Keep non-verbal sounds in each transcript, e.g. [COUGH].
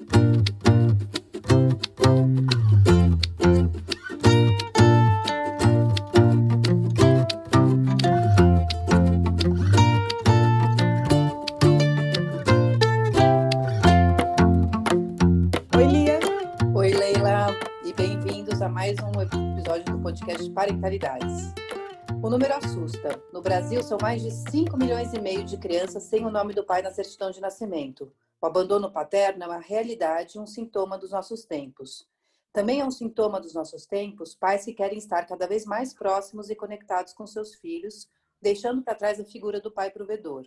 Oi, Lia. Oi, Leila, e bem-vindos a mais um episódio do podcast Parentalidades. Número assusta. No Brasil, são mais de 5 milhões e meio de crianças sem o nome do pai na certidão de nascimento. O abandono paterno é uma realidade e um sintoma dos nossos tempos. Também é um sintoma dos nossos tempos pais que querem estar cada vez mais próximos e conectados com seus filhos, deixando para trás a figura do pai provedor.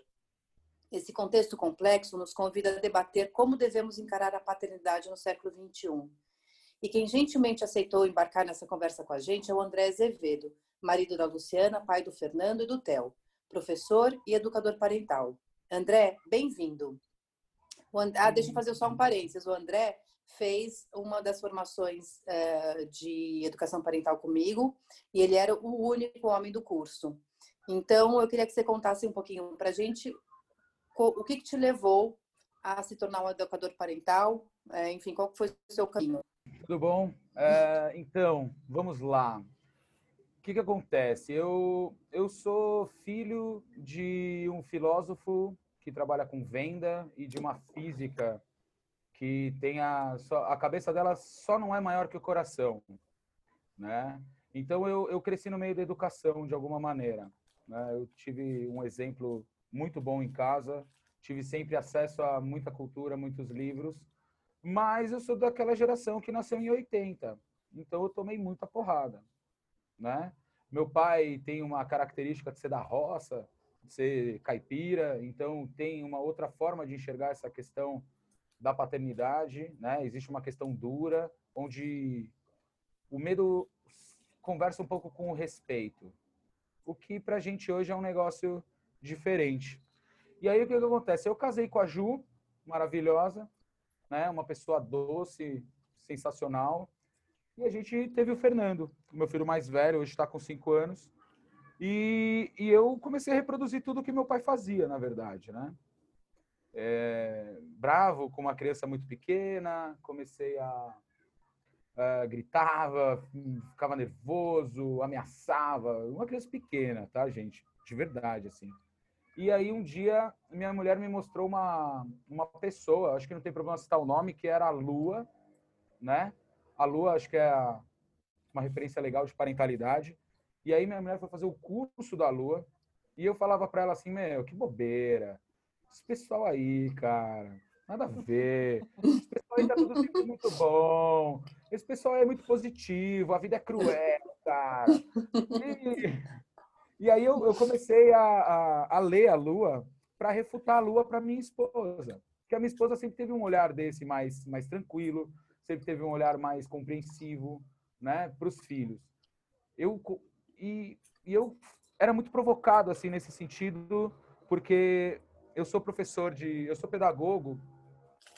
Esse contexto complexo nos convida a debater como devemos encarar a paternidade no século XXI. E quem gentilmente aceitou embarcar nessa conversa com a gente é o André Azevedo, marido da Luciana, pai do Fernando e do Theo, professor e educador parental. André, bem-vindo. Ah, deixa eu fazer só um parênteses. O André fez uma das formações uh, de educação parental comigo e ele era o único homem do curso. Então, eu queria que você contasse um pouquinho para a gente o que, que, te levou a se tornar um educador parental, é, enfim, qual foi o seu caminho? Tudo bom? É, então, vamos lá. Que, que acontece? Eu, eu sou filho de um filósofo que trabalha com venda e de uma física que tem a, a cabeça dela só não é maior que o coração, né? Então eu, eu cresci no meio da educação de alguma maneira. Né? Eu tive um exemplo muito bom em casa, tive sempre acesso a muita cultura, muitos livros, mas eu sou daquela geração que nasceu em 80, então eu tomei muita porrada, né? Meu pai tem uma característica de ser da roça, de ser caipira, então tem uma outra forma de enxergar essa questão da paternidade, né? Existe uma questão dura, onde o medo conversa um pouco com o respeito, o que para a gente hoje é um negócio diferente. E aí o que, que acontece? Eu casei com a Ju, maravilhosa, né? Uma pessoa doce, sensacional. E a gente teve o Fernando, meu filho mais velho, hoje está com cinco anos. E, e, eu comecei a reproduzir tudo que meu pai fazia, na verdade, né? É, bravo com uma criança muito pequena, comecei a, a gritava, ficava nervoso, ameaçava, uma criança pequena, tá, gente? De verdade, assim. E aí um dia minha mulher me mostrou uma, uma pessoa, acho que não tem problema citar o nome, que era a Lua, né? A Lua acho que é uma referência legal de parentalidade. E aí minha mulher foi fazer o curso da Lua e eu falava para ela assim, meu, que bobeira. Esse pessoal aí, cara, nada a ver. Esse pessoal aí tá tudo muito bom. Esse pessoal é muito positivo, a vida é cruel, cara. E e aí eu, eu comecei a, a, a, ler a Lua para refutar a Lua para minha esposa. Porque a minha esposa sempre teve um olhar desse mais, mais tranquilo, sempre teve um olhar mais compreensivo né, para os filhos. Eu, e, e eu era muito provocado assim nesse sentido, porque eu sou professor de, eu sou pedagogo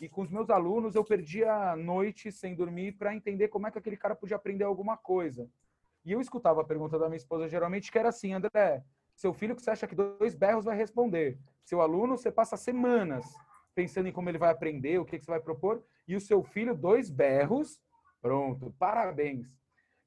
e com os meus alunos eu perdia noite sem dormir para entender como é que aquele cara podia aprender alguma coisa. E eu escutava a pergunta da minha esposa geralmente que era assim, André, seu filho que você acha que dois berros vai responder. Seu aluno, você passa semanas pensando em como ele vai aprender, o que, que você vai propor, e o seu filho, dois berros, pronto, parabéns.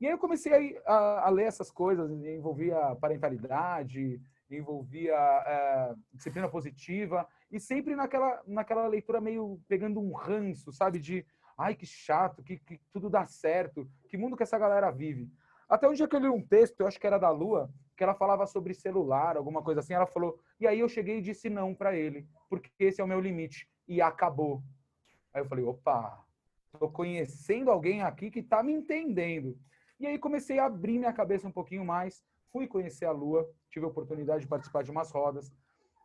E aí eu comecei a, a, a ler essas coisas, envolvia parentalidade, envolvia é, disciplina positiva, e sempre naquela, naquela leitura meio pegando um ranço, sabe? De, ai, que chato, que, que tudo dá certo, que mundo que essa galera vive. Até um dia que eu li um texto, eu acho que era da Lua, que ela falava sobre celular, alguma coisa assim. Ela falou, e aí eu cheguei e disse não para ele, porque esse é o meu limite. E acabou. Aí eu falei, opa, tô conhecendo alguém aqui que tá me entendendo. E aí comecei a abrir minha cabeça um pouquinho mais, fui conhecer a Lua, tive a oportunidade de participar de umas rodas,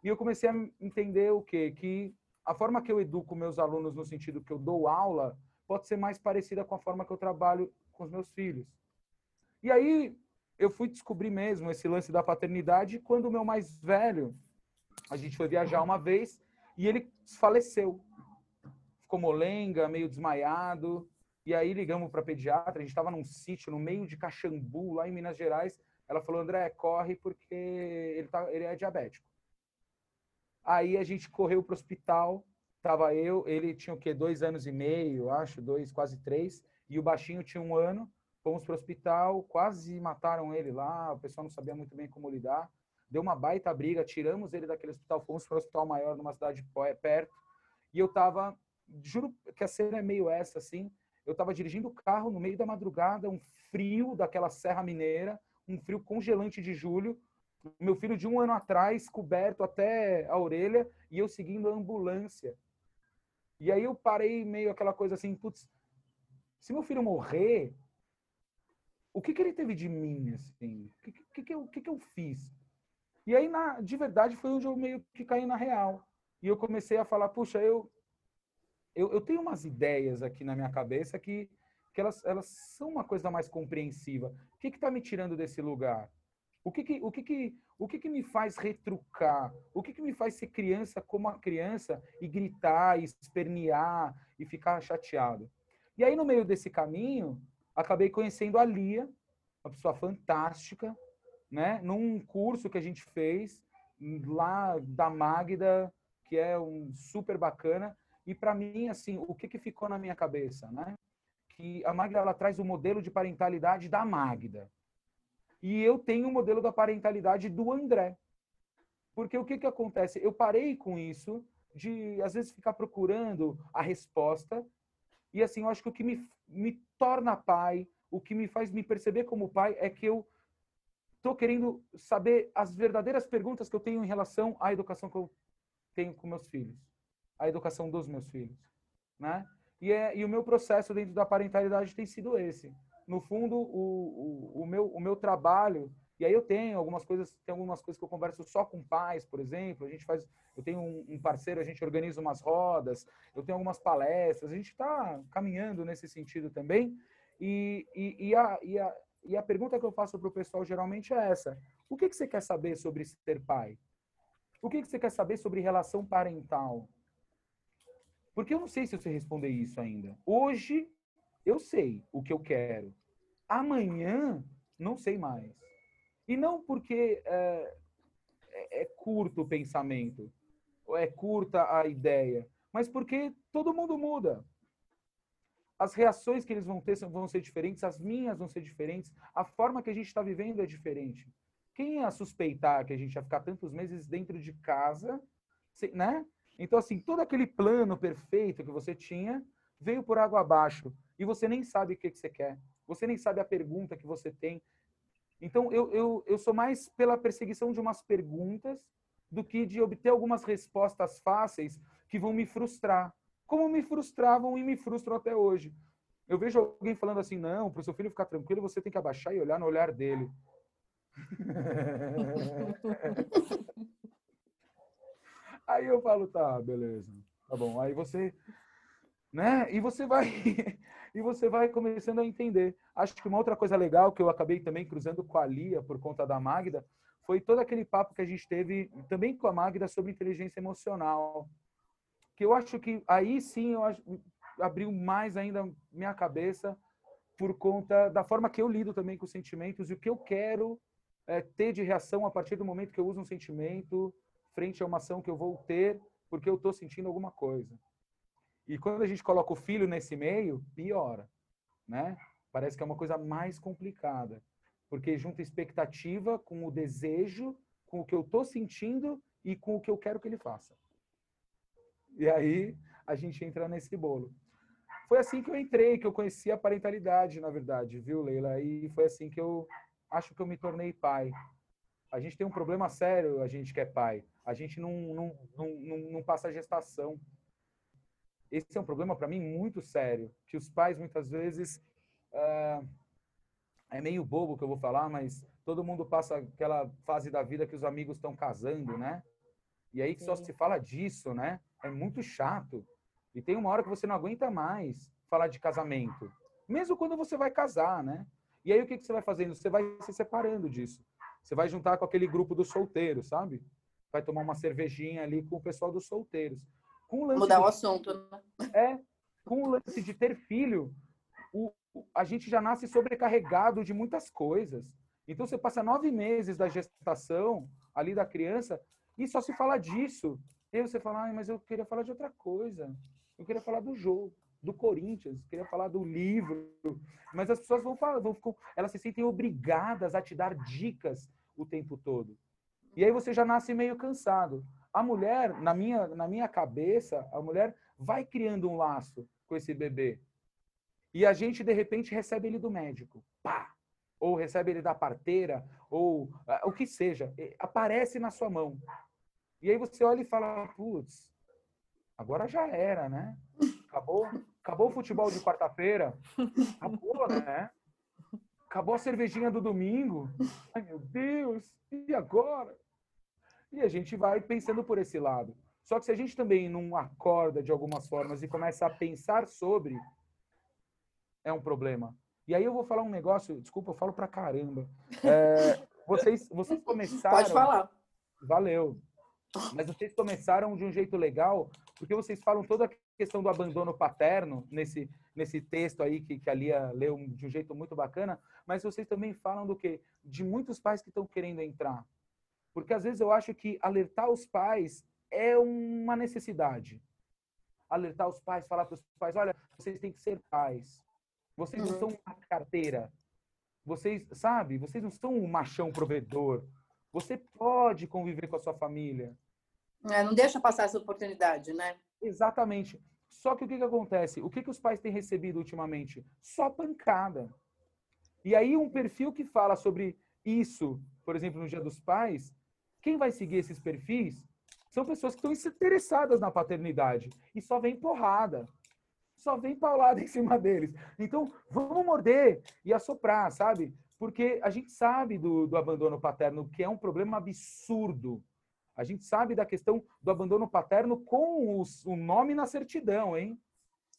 e eu comecei a entender o quê? Que a forma que eu educo meus alunos no sentido que eu dou aula pode ser mais parecida com a forma que eu trabalho com os meus filhos. E aí eu fui descobrir mesmo esse lance da paternidade quando o meu mais velho, a gente foi viajar uma vez e ele faleceu. Ficou molenga, meio desmaiado. E aí ligamos para pediatra, a gente estava num sítio no meio de Caxambu, lá em Minas Gerais. Ela falou: "André, corre porque ele tá, ele é diabético". Aí a gente correu para o hospital, tava eu, ele tinha o quê? Dois anos e meio, acho, dois, quase três, e o baixinho tinha um ano. Fomos para o hospital, quase mataram ele lá, o pessoal não sabia muito bem como lidar. Deu uma baita briga, tiramos ele daquele hospital, fomos para o hospital maior, numa cidade perto, e eu tava, juro que a cena é meio essa, assim, eu estava dirigindo o carro no meio da madrugada, um frio daquela Serra Mineira, um frio congelante de julho, meu filho de um ano atrás, coberto até a orelha, e eu seguindo a ambulância. E aí eu parei meio aquela coisa assim, putz, se meu filho morrer, o que, que ele teve de mim, assim? O que, que, que, eu, que, que eu fiz? E aí, na, de verdade, foi onde eu meio que caí na real. E eu comecei a falar, puxa, eu, eu, eu tenho umas ideias aqui na minha cabeça que, que elas, elas são uma coisa mais compreensiva. O que está me tirando desse lugar? O que que, o que, que, o que, que me faz retrucar? O que, que me faz ser criança como a criança e gritar, e espernear e ficar chateado? E aí, no meio desse caminho, acabei conhecendo a Lia, uma pessoa fantástica, né? Num curso que a gente fez lá da Magda, que é um super bacana. E para mim, assim, o que, que ficou na minha cabeça, né? Que a Magda ela traz o modelo de parentalidade da Magda. E eu tenho o modelo da parentalidade do André. Porque o que, que acontece? Eu parei com isso de, às vezes, ficar procurando a resposta. E, assim, eu acho que o que me, me torna pai, o que me faz me perceber como pai, é que eu estou querendo saber as verdadeiras perguntas que eu tenho em relação à educação que eu tenho com meus filhos a educação dos meus filhos, né? E, é, e o meu processo dentro da parentalidade tem sido esse. No fundo, o, o, o, meu, o meu trabalho, e aí eu tenho algumas coisas, tem algumas coisas que eu converso só com pais, por exemplo, a gente faz, eu tenho um, um parceiro, a gente organiza umas rodas, eu tenho algumas palestras, a gente está caminhando nesse sentido também, e, e, e, a, e, a, e a pergunta que eu faço para o pessoal geralmente é essa, o que, que você quer saber sobre ser pai? O que, que você quer saber sobre relação parental? Porque eu não sei se eu sei responder isso ainda. Hoje, eu sei o que eu quero. Amanhã, não sei mais. E não porque é, é, é curto o pensamento, ou é curta a ideia, mas porque todo mundo muda. As reações que eles vão ter vão ser diferentes, as minhas vão ser diferentes, a forma que a gente está vivendo é diferente. Quem ia suspeitar que a gente ia ficar tantos meses dentro de casa, né? Então, assim, todo aquele plano perfeito que você tinha veio por água abaixo e você nem sabe o que, que você quer. Você nem sabe a pergunta que você tem. Então, eu, eu, eu sou mais pela perseguição de umas perguntas do que de obter algumas respostas fáceis que vão me frustrar. Como me frustravam e me frustram até hoje. Eu vejo alguém falando assim: não, para o seu filho ficar tranquilo, você tem que abaixar e olhar no olhar dele. [LAUGHS] Aí eu falo, tá, beleza. Tá bom. Aí você, né? E você vai e você vai começando a entender. Acho que uma outra coisa legal que eu acabei também cruzando com a Lia por conta da Magda foi todo aquele papo que a gente teve também com a Magda sobre inteligência emocional. Que eu acho que aí sim eu abriu mais ainda minha cabeça por conta da forma que eu lido também com os sentimentos e o que eu quero é, ter de reação a partir do momento que eu uso um sentimento frente a uma ação que eu vou ter porque eu estou sentindo alguma coisa. E quando a gente coloca o filho nesse meio, piora, né? Parece que é uma coisa mais complicada, porque junta expectativa com o desejo, com o que eu estou sentindo e com o que eu quero que ele faça. E aí a gente entra nesse bolo. Foi assim que eu entrei, que eu conheci a parentalidade, na verdade, viu, Leila? E foi assim que eu acho que eu me tornei pai. A gente tem um problema sério, a gente que é pai a gente não, não, não, não, passa a gestação. Esse é um problema para mim muito sério, que os pais muitas vezes uh, é meio bobo que eu vou falar, mas todo mundo passa aquela fase da vida que os amigos estão casando, né? E aí que só se fala disso, né? É muito chato. E tem uma hora que você não aguenta mais falar de casamento, mesmo quando você vai casar, né? E aí o que, que você vai fazendo? Você vai se separando disso. Você vai juntar com aquele grupo dos solteiros, sabe? vai tomar uma cervejinha ali com o pessoal dos solteiros. Com o Mudar de, o assunto, né? É, com o lance de ter filho, o, a gente já nasce sobrecarregado de muitas coisas. Então, você passa nove meses da gestação ali da criança e só se fala disso. E você fala, ah, mas eu queria falar de outra coisa. Eu queria falar do jogo, do Corinthians, queria falar do livro. Mas as pessoas vão falar, vão, elas se sentem obrigadas a te dar dicas o tempo todo. E aí você já nasce meio cansado. A mulher, na minha, na minha cabeça, a mulher vai criando um laço com esse bebê. E a gente, de repente, recebe ele do médico. Pá! Ou recebe ele da parteira, ou uh, o que seja. Aparece na sua mão. E aí você olha e fala, putz, agora já era, né? Acabou, acabou o futebol de quarta-feira. Acabou, né? Acabou a cervejinha do domingo. Ai, meu Deus, e agora? E a gente vai pensando por esse lado. Só que se a gente também não acorda de algumas formas e começa a pensar sobre, é um problema. E aí eu vou falar um negócio, desculpa, eu falo pra caramba. É, [LAUGHS] vocês, vocês começaram. Pode falar. Valeu. Mas vocês começaram de um jeito legal, porque vocês falam toda a questão do abandono paterno nesse, nesse texto aí que, que a Lia leu de um jeito muito bacana, mas vocês também falam do quê? De muitos pais que estão querendo entrar. Porque às vezes eu acho que alertar os pais é uma necessidade. Alertar os pais, falar para os pais, olha, vocês têm que ser pais. Vocês não são uma carteira. Vocês, sabe, vocês não são um machão provedor. Você pode conviver com a sua família. É, não deixa passar essa oportunidade, né? Exatamente. Só que o que, que acontece? O que, que os pais têm recebido ultimamente? Só pancada. E aí um perfil que fala sobre isso, por exemplo, no Dia dos Pais, quem vai seguir esses perfis são pessoas que estão interessadas na paternidade e só vem porrada. Só vem paulada [LAUGHS] em cima deles. Então, vamos morder e assoprar, sabe? Porque a gente sabe do, do abandono paterno, que é um problema absurdo. A gente sabe da questão do abandono paterno com os, o nome na certidão, hein?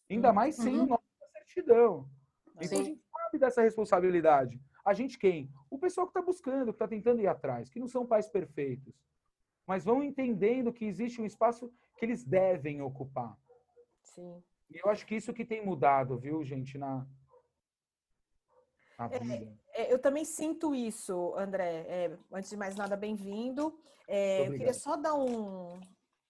Ainda mais sem uhum. o nome na certidão. Então Sim. a gente sabe dessa responsabilidade. A gente quem? O pessoal que está buscando, que está tentando ir atrás, que não são pais perfeitos. Mas vão entendendo que existe um espaço que eles devem ocupar. Sim. E eu acho que isso que tem mudado, viu, gente, na. É, é, eu também sinto isso, André. É, antes de mais nada, bem-vindo. É, eu queria só dar um,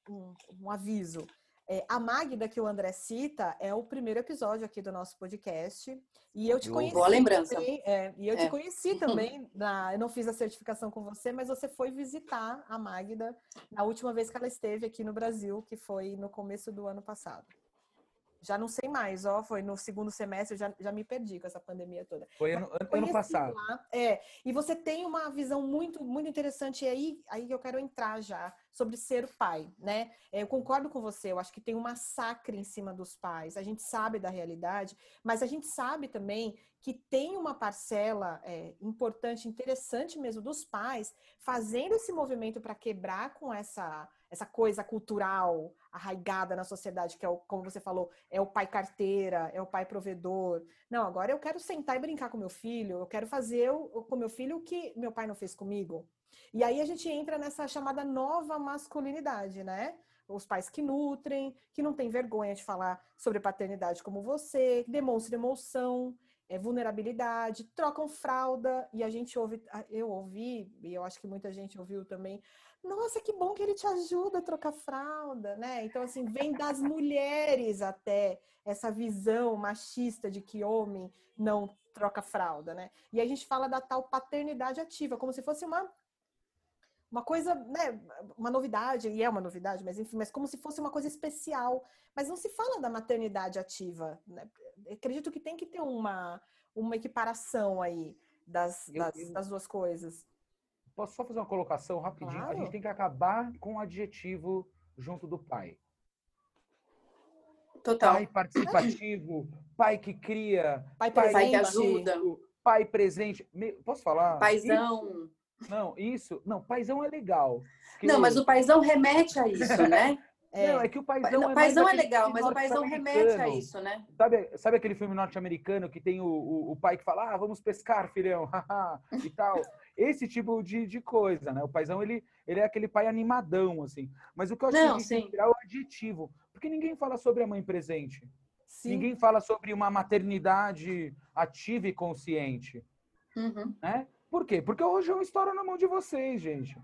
um, um aviso. É, a Magda que o André cita é o primeiro episódio aqui do nosso podcast. E eu te conheci. Boa lembrança. Também, é, e eu é. te conheci [LAUGHS] também. Na, eu não fiz a certificação com você, mas você foi visitar a Magda na última vez que ela esteve aqui no Brasil, que foi no começo do ano passado. Já não sei mais, ó, foi no segundo semestre, já, já me perdi com essa pandemia toda. Foi ano, ano passado. Lá, é, e você tem uma visão muito, muito interessante e aí, aí eu quero entrar já sobre ser pai, né? É, eu concordo com você, eu acho que tem um massacre em cima dos pais. A gente sabe da realidade, mas a gente sabe também que tem uma parcela é, importante, interessante mesmo dos pais fazendo esse movimento para quebrar com essa essa coisa cultural arraigada na sociedade, que é o, como você falou, é o pai carteira, é o pai provedor. Não, agora eu quero sentar e brincar com meu filho, eu quero fazer o, com meu filho o que meu pai não fez comigo. E aí a gente entra nessa chamada nova masculinidade, né? Os pais que nutrem, que não têm vergonha de falar sobre paternidade como você, demonstram emoção, é, vulnerabilidade, trocam fralda, e a gente ouve, eu ouvi, e eu acho que muita gente ouviu também, nossa, que bom que ele te ajuda a trocar fralda, né? Então, assim, vem das mulheres até essa visão machista de que homem não troca fralda, né? E a gente fala da tal paternidade ativa, como se fosse uma uma coisa, né, uma novidade, e é uma novidade, mas enfim, mas como se fosse uma coisa especial. Mas não se fala da maternidade ativa. Né? Acredito que tem que ter uma, uma equiparação aí das, das, das duas coisas. Posso só fazer uma colocação rapidinho? Claro. A gente tem que acabar com o adjetivo junto do pai. Total. Pai participativo, [CLEARS THROAT] pai que cria, pai, pai presente, que ajuda, pai presente. Posso falar? Paizão. Não, isso. Não, paizão é legal. Não, mas o paizão remete a isso, né? [LAUGHS] É. Não, é que o paizão não, é paizão é legal, mas o paizão remete a isso, né? Sabe, sabe aquele filme norte-americano que tem o, o, o, pai que fala, ah, vamos pescar, filhão, [LAUGHS] e tal. Esse tipo de, de coisa, né? O paizão, ele, ele é aquele pai animadão, assim. Mas o que eu acho não, que tem que tirar é o adjetivo. Porque ninguém fala sobre a mãe presente. Sim. Ninguém fala sobre uma maternidade ativa e consciente. Uhum. Né? Por quê? Porque o rojão estoura na mão de vocês, gente.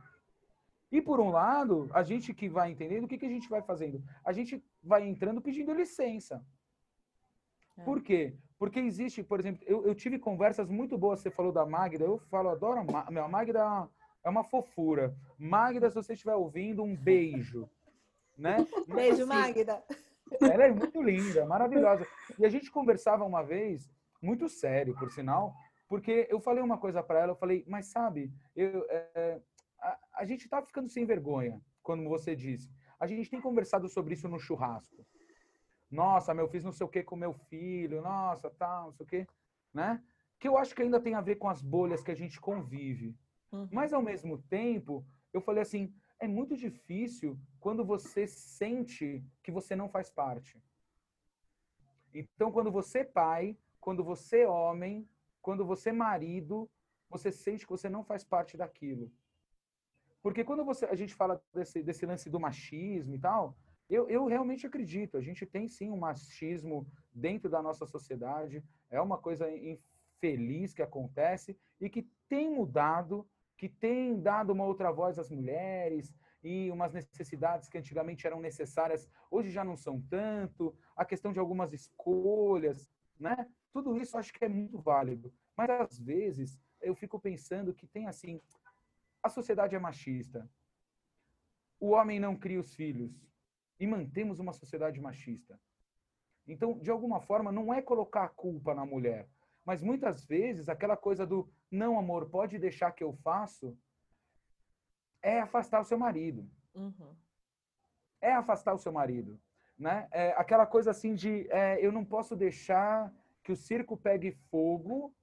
E por um lado, a gente que vai entendendo, o que, que a gente vai fazendo? A gente vai entrando pedindo licença. É. Por quê? Porque existe, por exemplo, eu, eu, tive conversas muito boas, você falou da Magda, eu falo, adoro a Magda, a Magda é uma fofura. Magda, se você estiver ouvindo, um beijo. Né? [LAUGHS] Beijo, assim, Magda. Ela é muito linda, maravilhosa. E a gente conversava uma vez, muito sério, por sinal, porque eu falei uma coisa para ela, eu falei, mas sabe, eu, é, a, a gente tá ficando sem vergonha, quando você disse. A gente tem conversado sobre isso no churrasco. Nossa, meu, fiz não sei o que com meu filho, nossa, tal, não sei o que, né? Que eu acho que ainda tem a ver com as bolhas que a gente convive. Uhum. Mas, ao mesmo tempo, eu falei assim, é muito difícil quando você sente que você não faz parte. Então, quando você é pai, quando você é homem, quando você é marido, você sente que você não faz parte daquilo. Porque quando você, a gente fala desse, desse lance do machismo e tal, eu, eu realmente acredito. A gente tem sim um machismo dentro da nossa sociedade. É uma coisa infeliz que acontece e que tem mudado, que tem dado uma outra voz às mulheres e umas necessidades que antigamente eram necessárias, hoje já não são tanto. A questão de algumas escolhas, né? Tudo isso acho que é muito válido. Mas às vezes eu fico pensando que tem assim, a sociedade é machista. O homem não cria os filhos e mantemos uma sociedade machista. Então, de alguma forma, não é colocar a culpa na mulher, mas muitas vezes aquela coisa do não, amor, pode deixar que eu faço, é afastar o seu marido. Uhum. É afastar o seu marido. Né? É aquela coisa assim de é, eu não posso deixar que o circo pegue fogo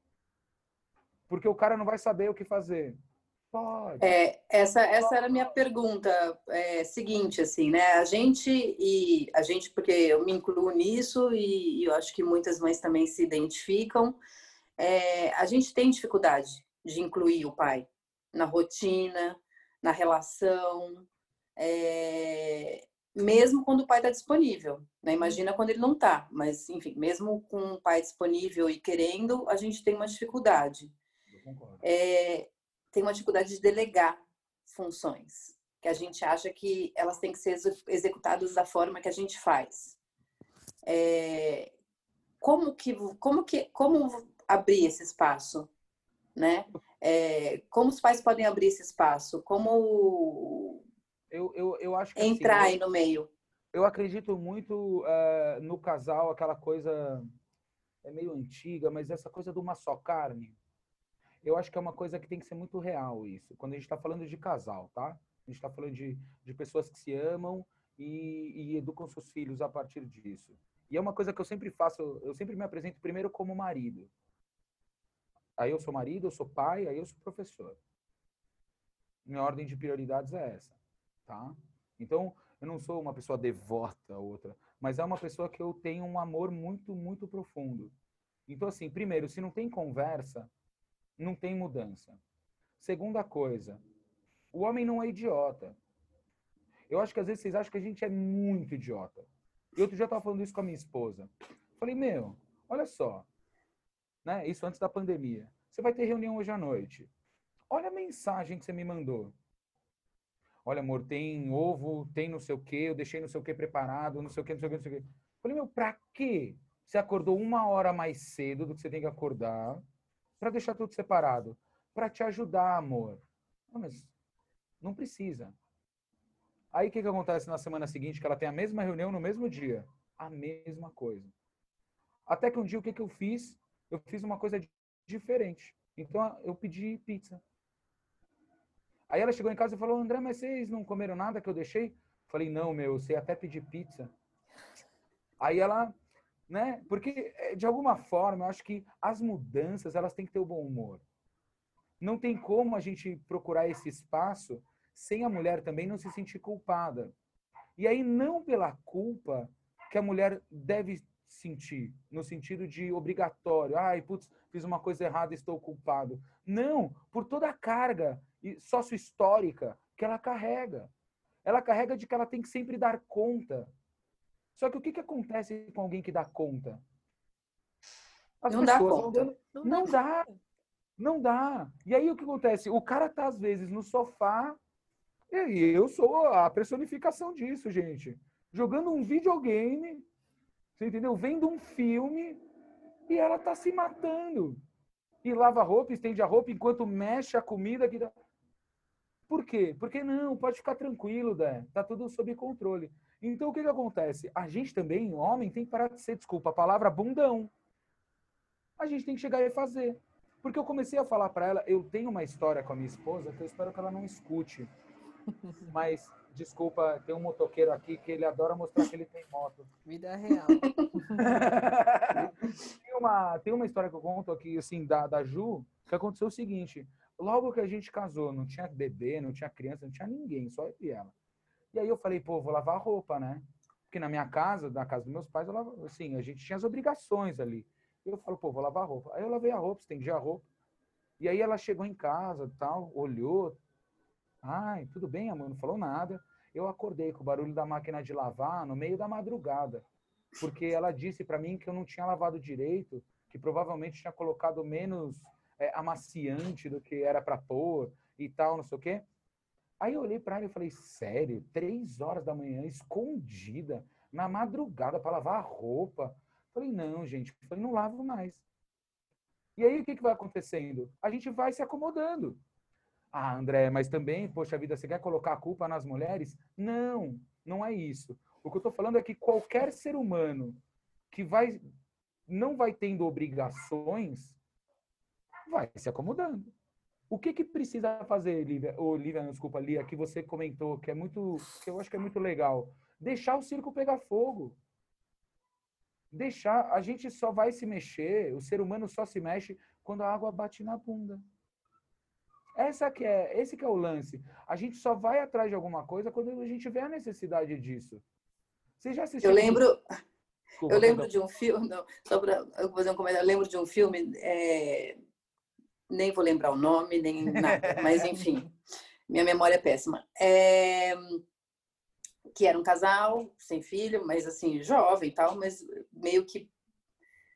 porque o cara não vai saber o que fazer. Pode. É, essa, essa era a minha pergunta é, seguinte, assim, né? A gente e a gente, porque eu me incluo nisso e, e eu acho que muitas mães também se identificam. É, a gente tem dificuldade de incluir o pai na rotina, na relação, é, mesmo quando o pai está disponível. Né? Imagina quando ele não está, mas enfim, mesmo com o pai disponível e querendo, a gente tem uma dificuldade. É, tem uma dificuldade de delegar funções, que a gente acha que elas têm que ser executadas da forma que a gente faz. É, como que como que como abrir esse espaço, né? É, como os pais podem abrir esse espaço? Como eu, eu, eu acho que, assim, entrar assim, aí no meio? Eu acredito muito uh, no casal, aquela coisa é meio antiga, mas essa coisa de uma só carne eu acho que é uma coisa que tem que ser muito real isso. Quando a gente está falando de casal, tá? A gente está falando de, de pessoas que se amam e, e educam seus filhos a partir disso. E é uma coisa que eu sempre faço, eu sempre me apresento primeiro como marido. Aí eu sou marido, eu sou pai, aí eu sou professor. Minha ordem de prioridades é essa, tá? Então, eu não sou uma pessoa devota a outra, mas é uma pessoa que eu tenho um amor muito, muito profundo. Então, assim, primeiro, se não tem conversa, não tem mudança. Segunda coisa, o homem não é idiota. Eu acho que às vezes vocês acham que a gente é muito idiota. E outro dia eu estava falando isso com a minha esposa. Falei, meu, olha só, né? Isso antes da pandemia. Você vai ter reunião hoje à noite. Olha a mensagem que você me mandou. Olha, amor, tem ovo, tem não sei o quê, eu deixei não sei o quê preparado, não sei o quê, não sei o quê, não sei o quê. Falei, meu, pra quê? Você acordou uma hora mais cedo do que você tem que acordar para deixar tudo separado? Para te ajudar, amor. Não, mas não precisa. Aí o que, que acontece na semana seguinte? Que ela tem a mesma reunião no mesmo dia. A mesma coisa. Até que um dia o que, que eu fiz? Eu fiz uma coisa diferente. Então eu pedi pizza. Aí ela chegou em casa e falou: André, mas vocês não comeram nada que eu deixei? Falei: Não, meu, eu sei até pedir pizza. Aí ela né? Porque eh, de alguma forma, eu acho que as mudanças, elas têm que ter o bom humor. Não tem como a gente procurar esse espaço sem a mulher também não se sentir culpada. E aí não pela culpa que a mulher deve sentir, no sentido de obrigatório. Ai, putz, fiz uma coisa errada, estou culpado. Não, por toda a carga sócio-histórica que ela carrega. Ela carrega de que ela tem que sempre dar conta só que o que, que acontece com alguém que dá conta? As não dá conta. Dando... Não, não dá. Não dá. E aí o que acontece? O cara tá, às vezes, no sofá, E eu sou a personificação disso, gente. Jogando um videogame, você entendeu? Vendo um filme e ela tá se matando. E lava a roupa, estende a roupa enquanto mexe a comida. Que dá... Por quê? Porque não, pode ficar tranquilo, Dé. Tá tudo sob controle. Então o que que acontece? A gente também, homem, tem que parar de ser, desculpa, a palavra bundão. A gente tem que chegar e fazer. Porque eu comecei a falar para ela, eu tenho uma história com a minha esposa que eu espero que ela não escute. [LAUGHS] Mas, desculpa, tem um motoqueiro aqui que ele adora mostrar que ele tem moto. Vida real. [LAUGHS] tem, uma, tem uma história que eu conto aqui, assim, da, da Ju, que aconteceu o seguinte. Logo que a gente casou, não tinha bebê, não tinha criança, não tinha ninguém, só eu e ela. E aí eu falei, pô, vou lavar a roupa, né? Porque na minha casa, na casa dos meus pais, eu assim, a gente tinha as obrigações ali. Eu falo, pô, vou lavar a roupa. Aí eu lavei a roupa, estendi a roupa. E aí ela chegou em casa, tal, olhou. Ai, tudo bem, amor, não falou nada. Eu acordei com o barulho da máquina de lavar no meio da madrugada. Porque ela disse para mim que eu não tinha lavado direito, que provavelmente tinha colocado menos é, amaciante do que era para pôr e tal, não sei o quê. Aí eu olhei para ela e falei, sério? Três horas da manhã, escondida, na madrugada, para lavar a roupa. Falei, não, gente. Falei, não lavo mais. E aí, o que, que vai acontecendo? A gente vai se acomodando. Ah, André, mas também, poxa vida, você quer colocar a culpa nas mulheres? Não, não é isso. O que eu estou falando é que qualquer ser humano que vai não vai tendo obrigações, vai se acomodando. O que que precisa fazer, Lívia, ou Lívia, não, desculpa, Lia, que você comentou, que é muito, que eu acho que é muito legal. Deixar o circo pegar fogo deixar, a gente só vai se mexer, o ser humano só se mexe quando a água bate na bunda. Essa que é, esse que é o lance. A gente só vai atrás de alguma coisa quando a gente vê a necessidade disso. Você já assistiu? Eu lembro, Desculpa, eu lembro de um filme, não, só para fazer um comentário, eu lembro de um filme, é, nem vou lembrar o nome, nem [LAUGHS] nada, mas enfim, minha memória é péssima. É, que era um casal sem filho, mas assim, jovem e tal, mas meio que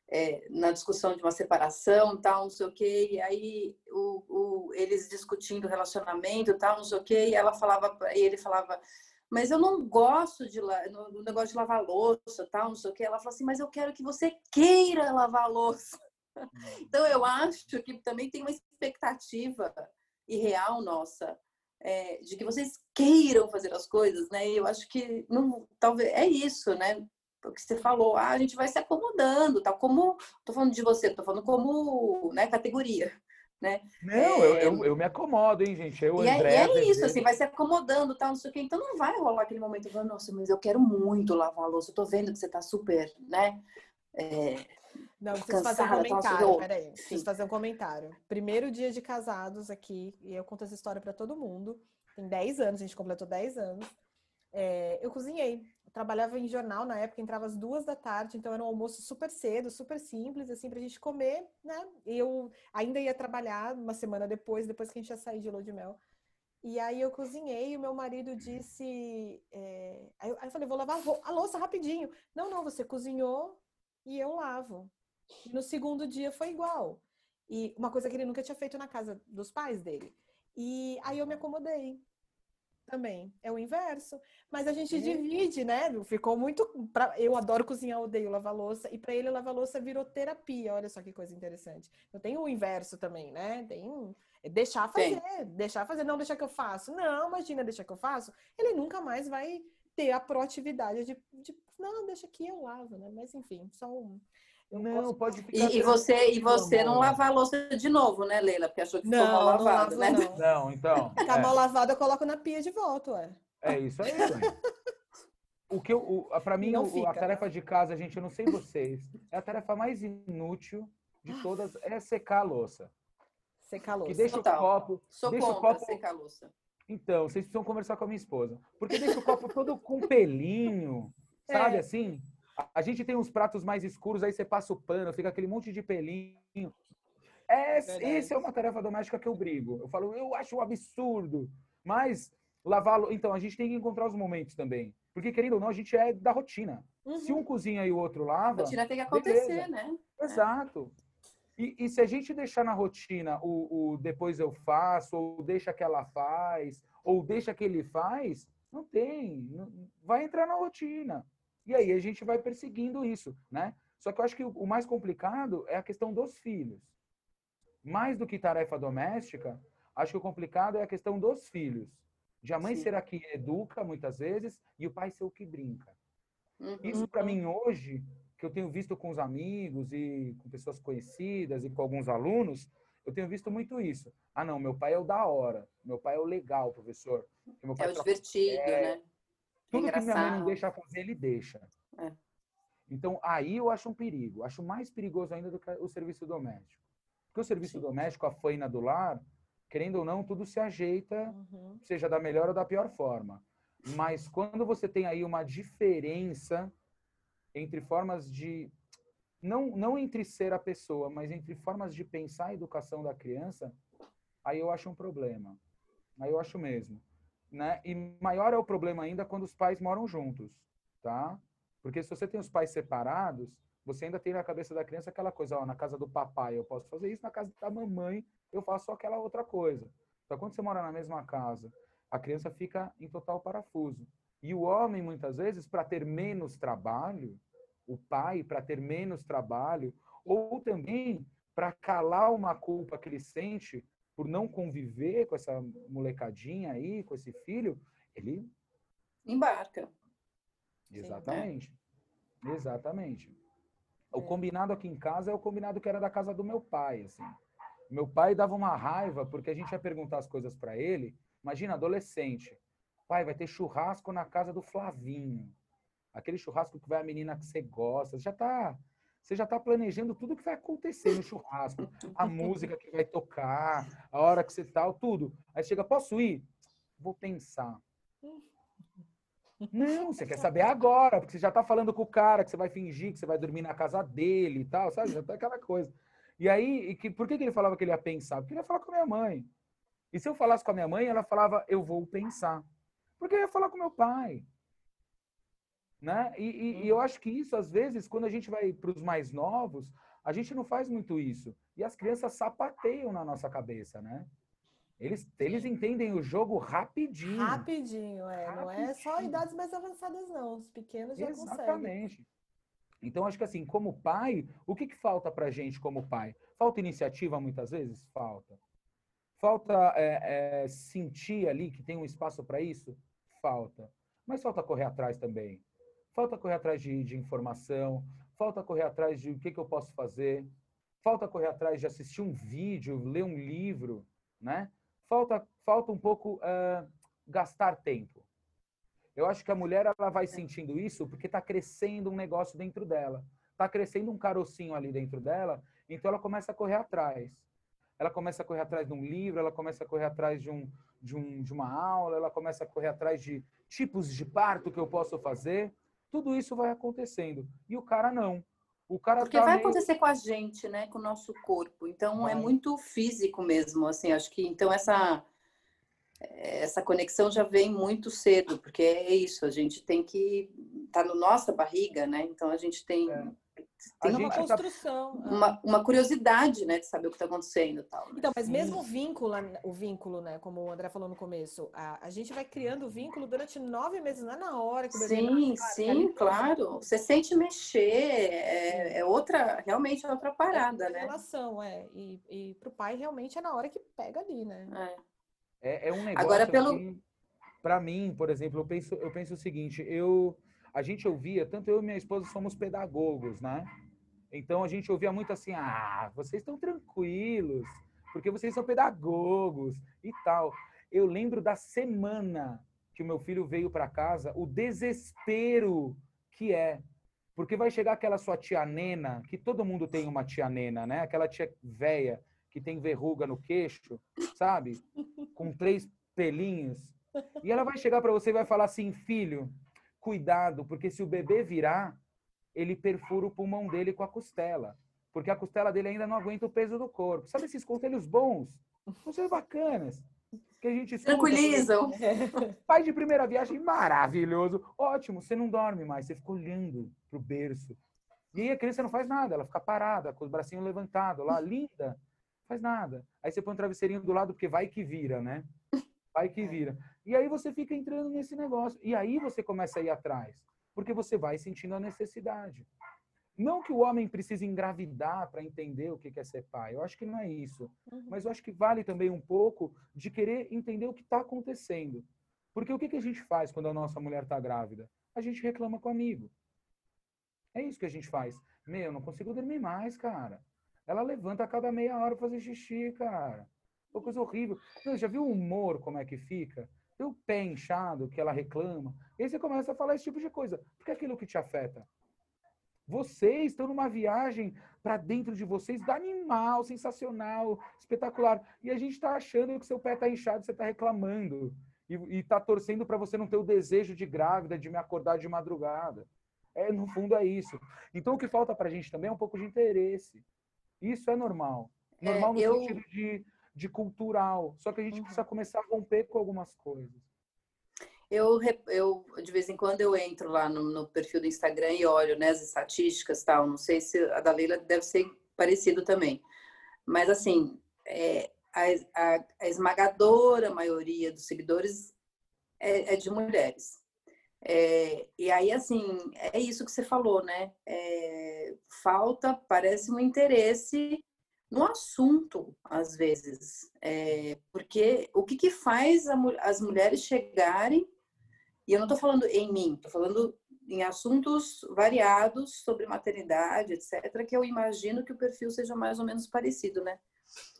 é, na discussão de uma separação tal, não sei o quê, e aí o, o, eles discutindo relacionamento tal, não sei o quê, e ela falava, e ele falava, mas eu não gosto de no negócio de lavar louça, tal, não sei o quê. Ela falou assim, mas eu quero que você queira lavar louça. Hum. Então eu acho que também tem uma expectativa irreal nossa é, de que vocês queiram fazer as coisas, né? E eu acho que não, talvez é isso, né? O que você falou, ah, a gente vai se acomodando, tal como, tô falando de você, tô falando como, né, categoria, né? Não, é... eu, eu, eu, me acomodo, hein, gente? Eu, e, André, é, e é isso, assim, vai se acomodando, tal, não sei o quê. Então não vai rolar aquele momento, falando, nossa, mas eu quero muito lavar a louça, eu tô vendo que você tá super, né? É, não, preciso fazer um comentário, peraí. Preciso fazer um comentário. Primeiro dia de casados aqui, e eu conto essa história para todo mundo. Tem 10 anos, a gente completou 10 anos. É, eu cozinhei. Eu trabalhava em jornal na época, entrava às duas da tarde, então era um almoço super cedo, super simples, assim, pra gente comer, né? Eu ainda ia trabalhar uma semana depois, depois que a gente ia sair de lua de mel. E aí eu cozinhei e o meu marido disse. É... Aí eu falei, vou lavar a louça rapidinho. Não, não, você cozinhou e eu lavo. E no segundo dia foi igual. E uma coisa que ele nunca tinha feito na casa dos pais dele. E aí eu me acomodei também. É o inverso. Mas a gente é. divide, né? Ficou muito. Pra... Eu adoro cozinhar, odeio lavar louça. E para ele, lavar louça virou terapia. Olha só que coisa interessante. Eu tenho o inverso também, né? Tem. É deixar fazer. Tem. Deixar fazer. Não deixar que eu faço. Não, imagina deixar que eu faço. Ele nunca mais vai ter a proatividade de, de não, deixa aqui, eu lavo, né? Mas enfim, só um. Não, posso... pode ficar. E, e você, e você não lavar a louça de novo, né, Leila? Porque achou que ficou mal lavado, né? Não. [LAUGHS] não, então. Ficar é. mal lavado, eu coloco na pia de volta, ué. É isso aí, ué. O que eu, para mim, o, a tarefa né? de casa, gente, eu não sei vocês, é a tarefa mais inútil de ah. todas é secar a louça. Secar a louça. Que deixa Total. o copo. Sou deixa contra o copo, secar a louça. Então, vocês precisam conversar com a minha esposa. Porque deixa o copo todo com pelinho, [LAUGHS] sabe é. assim? A gente tem uns pratos mais escuros, aí você passa o pano, fica aquele monte de pelinho. É, essa é uma tarefa doméstica que eu brigo. Eu falo, eu acho um absurdo. Mas lavá-lo. Então, a gente tem que encontrar os momentos também. Porque, querendo ou não, a gente é da rotina. Uhum. Se um cozinha e o outro lava. A rotina tem que acontecer, beleza. né? Exato. E, e, se a gente deixar na rotina o, o, depois eu faço, ou deixa que ela faz, ou deixa que ele faz, não tem. Não, vai entrar na rotina. E aí a gente vai perseguindo isso, né? Só que eu acho que o, mais complicado é a questão dos filhos. Mais do que tarefa doméstica, acho que o complicado é a questão dos filhos. De a mãe Sim. ser a que educa, muitas vezes, e o pai ser o que brinca. Uhum. Isso, para mim, hoje, que eu tenho visto com os amigos e com pessoas conhecidas e com alguns alunos, eu tenho visto muito isso. Ah, não, meu pai é o da hora, meu pai é o legal, professor. É o divertido, é... né? Tudo que minha mãe não deixa fazer, ele deixa. É. Então, aí eu acho um perigo. Acho mais perigoso ainda do que o serviço doméstico. Porque o serviço Sim. doméstico, a faina do lar, querendo ou não, tudo se ajeita, uhum. seja da melhor ou da pior forma. Mas quando você tem aí uma diferença entre formas de não não entre ser a pessoa, mas entre formas de pensar a educação da criança, aí eu acho um problema. Aí eu acho mesmo, né? E maior é o problema ainda quando os pais moram juntos, tá? Porque se você tem os pais separados, você ainda tem na cabeça da criança aquela coisa, ó, na casa do papai eu posso fazer isso, na casa da mamãe eu faço aquela outra coisa. Então quando você mora na mesma casa, a criança fica em total parafuso. E o homem, muitas vezes, para ter menos trabalho, o pai, para ter menos trabalho, ou também para calar uma culpa que ele sente por não conviver com essa molecadinha aí, com esse filho, ele embarca. Exatamente. Sim, é. Exatamente. O é. combinado aqui em casa é o combinado que era da casa do meu pai, assim. Meu pai dava uma raiva porque a gente ia perguntar as coisas para ele. Imagina, adolescente. Pai, vai ter churrasco na casa do Flavinho. Aquele churrasco que vai a menina que você gosta. Já tá, você já tá planejando tudo que vai acontecer no churrasco. A [LAUGHS] música que vai tocar, a hora que você tal, tudo. Aí chega, posso ir? Vou pensar. [LAUGHS] Não, você quer saber agora, porque você já tá falando com o cara que você vai fingir que você vai dormir na casa dele e tal, sabe? Já tá aquela coisa. E aí, e que, por que, que ele falava que ele ia pensar? Porque ele ia falar com a minha mãe. E se eu falasse com a minha mãe, ela falava, eu vou pensar. Porque eu ia falar com meu pai. Né? E, e, e eu acho que isso, às vezes, quando a gente vai para os mais novos, a gente não faz muito isso. E as crianças sapateiam na nossa cabeça, né? Eles, eles entendem o jogo rapidinho. Rapidinho, é. Rapidinho. Não é só idades mais avançadas, não. Os pequenos já Exatamente. conseguem. Exatamente. Então, acho que assim, como pai, o que, que falta pra gente como pai? Falta iniciativa muitas vezes? Falta. Falta é, é, sentir ali que tem um espaço para isso? Falta. Mas falta correr atrás também. Falta correr atrás de, de informação, falta correr atrás de o que, que eu posso fazer, falta correr atrás de assistir um vídeo, ler um livro, né? Falta, falta um pouco uh, gastar tempo. Eu acho que a mulher ela vai sentindo isso porque está crescendo um negócio dentro dela. Está crescendo um carocinho ali dentro dela, então ela começa a correr atrás ela começa a correr atrás de um livro, ela começa a correr atrás de, um, de, um, de uma aula, ela começa a correr atrás de tipos de parto que eu posso fazer. Tudo isso vai acontecendo. E o cara não. O cara Porque tá vai meio... acontecer com a gente, né? Com o nosso corpo. Então é vai. é muito físico mesmo, assim. Acho que então essa essa conexão já vem muito cedo, porque é isso. A gente tem que tá no nossa barriga, né? Então a gente tem é tem uma construção. Uma, uma, curiosidade, né, de saber o que está acontecendo tal. Né? Então, mas mesmo o vínculo, o vínculo, né, como o André falou no começo, a, a gente vai criando o vínculo durante nove meses, não é na hora que o bebê Sim, nasce, sim, claro. Você sente mexer, é, é, outra, realmente é outra parada, é né? relação, é. E, e para o pai, realmente, é na hora que pega ali, né? É, é, é um negócio Agora, pelo... para mim, por exemplo, eu penso, eu penso o seguinte, eu a gente ouvia, tanto eu e minha esposa somos pedagogos, né? Então a gente ouvia muito assim: ah, vocês estão tranquilos, porque vocês são pedagogos e tal. Eu lembro da semana que o meu filho veio para casa, o desespero que é. Porque vai chegar aquela sua tia nena, que todo mundo tem uma tia nena, né? Aquela tia velha que tem verruga no queixo, sabe? Com três pelinhos. E ela vai chegar para você e vai falar assim: filho, cuidado, porque se o bebê virar, ele perfura o pulmão dele com a costela. Porque a costela dele ainda não aguenta o peso do corpo. Sabe esses conselhos bons? Conselhos bacanas. Que a gente Tranquilizam. Pai de primeira viagem, maravilhoso. Ótimo, você não dorme mais, você fica olhando pro berço. E aí a criança não faz nada, ela fica parada, com os bracinhos levantados lá, linda, não faz nada. Aí você põe um travesseirinho do lado, porque vai que vira, né? Vai que vira. E aí você fica entrando nesse negócio. E aí você começa a ir atrás, porque você vai sentindo a necessidade. Não que o homem precise engravidar para entender o que é ser pai. Eu acho que não é isso. Uhum. Mas eu acho que vale também um pouco de querer entender o que está acontecendo. Porque o que, a gente faz quando a nossa mulher está grávida? A gente reclama com o amigo. É isso que a gente faz. Meu, não consigo dormir mais, cara. Ela levanta a cada meia hora pra fazer xixi, cara. Uma coisa horrível. Meu, já viu o humor como é que fica? Tem o pé inchado que ela reclama. E aí você começa a falar esse tipo de coisa. Porque é aquilo que te afeta. Vocês estão numa viagem para dentro de vocês da animal, sensacional, espetacular. E a gente está achando que seu pé está inchado, você está reclamando. E está torcendo para você não ter o desejo de grávida, de me acordar de madrugada. É, no fundo é isso. Então o que falta para a gente também é um pouco de interesse. Isso é normal. É, normal é, no eu... sentido de, de cultural. Só que a gente uhum. precisa começar a romper com algumas coisas. Eu, eu, de vez em quando, eu entro lá no, no, perfil do Instagram e olho né, as estatísticas tal. Não sei se a da Leila deve ser parecido também. Mas, assim, é, a, a, a, esmagadora maioria dos seguidores é, é de mulheres. É, e aí, assim, é isso que você falou, né? É, falta, parece, um interesse no assunto, às vezes. É, porque o que, que faz a, as mulheres chegarem, e eu não estou falando em mim, estou falando em assuntos variados sobre maternidade, etc., que eu imagino que o perfil seja mais ou menos parecido, né?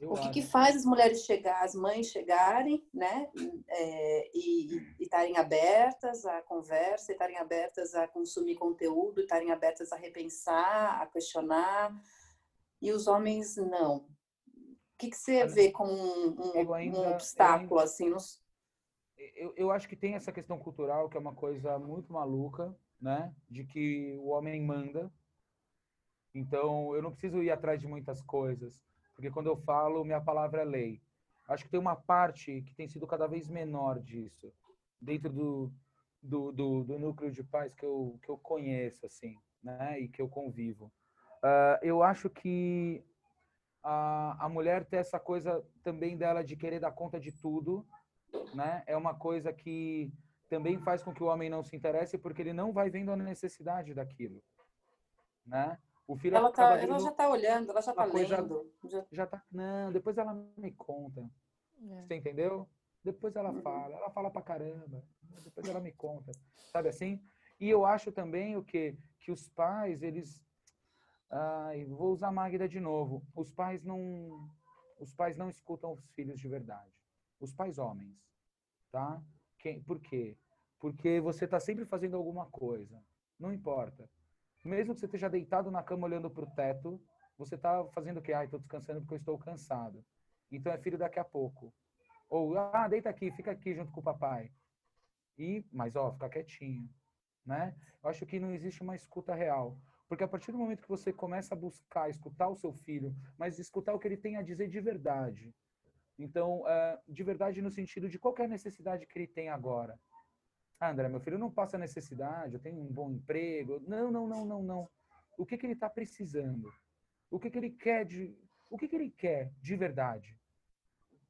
Eu o que, que, faz as mulheres chegar, as mães chegarem, né, é, e estarem abertas à conversa, estarem abertas a consumir conteúdo, estarem abertas a repensar, a questionar, e os homens não. O que, que você vê como um, um, ainda, um obstáculo, ainda, assim? Nos... Eu, eu acho que tem essa questão cultural, que é uma coisa muito maluca, né, de que o homem manda, então eu não preciso ir atrás de muitas coisas porque quando eu falo, minha palavra é lei. Acho que tem uma parte que tem sido cada vez menor disso, dentro do, do, do, do núcleo de paz que eu, que eu conheço, assim, né, e que eu convivo. Uh, eu acho que a, a mulher tem essa coisa também dela de querer dar conta de tudo, né? É uma coisa que também faz com que o homem não se interesse porque ele não vai vendo a necessidade daquilo, né? O filho ela, tá, ela já está olhando, ela já está lendo. Já, já tá, não, depois ela me conta. É. Você entendeu? Depois ela fala, ela fala pra caramba. Depois ela me conta. Sabe assim? E eu acho também o que que os pais, eles vou usar Magda de novo. Os pais não os pais não escutam os filhos de verdade. Os pais homens, tá? Quem, por quê? Porque você está sempre fazendo alguma coisa. Não importa mesmo que você esteja deitado na cama olhando para o teto, você está fazendo o quê? Ah, estou descansando porque eu estou cansado. Então é filho daqui a pouco. Ou, ah, deita aqui, fica aqui junto com o papai. E, mas ó, fica quietinho, né? Eu acho que não existe uma escuta real. Porque a partir do momento que você começa a buscar escutar o seu filho, mas escutar o que ele tem a dizer de verdade. Então, é, de verdade no sentido de qualquer necessidade que ele tem agora. Ah, André, meu filho não passa necessidade, eu tenho um bom emprego. Não, não, não, não, não. O que, que ele está precisando? O que, que ele quer de. O que, que ele quer de verdade?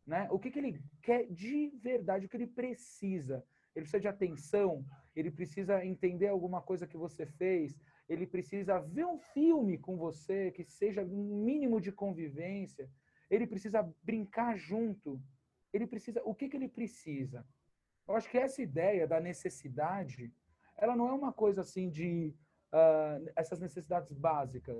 Né? O que, que ele quer de verdade? O que ele precisa? Ele precisa de atenção? Ele precisa entender alguma coisa que você fez? Ele precisa ver um filme com você que seja um mínimo de convivência? Ele precisa brincar junto? Ele precisa. O que, que ele precisa? Eu acho que essa ideia da necessidade, ela não é uma coisa assim de uh, essas necessidades básicas,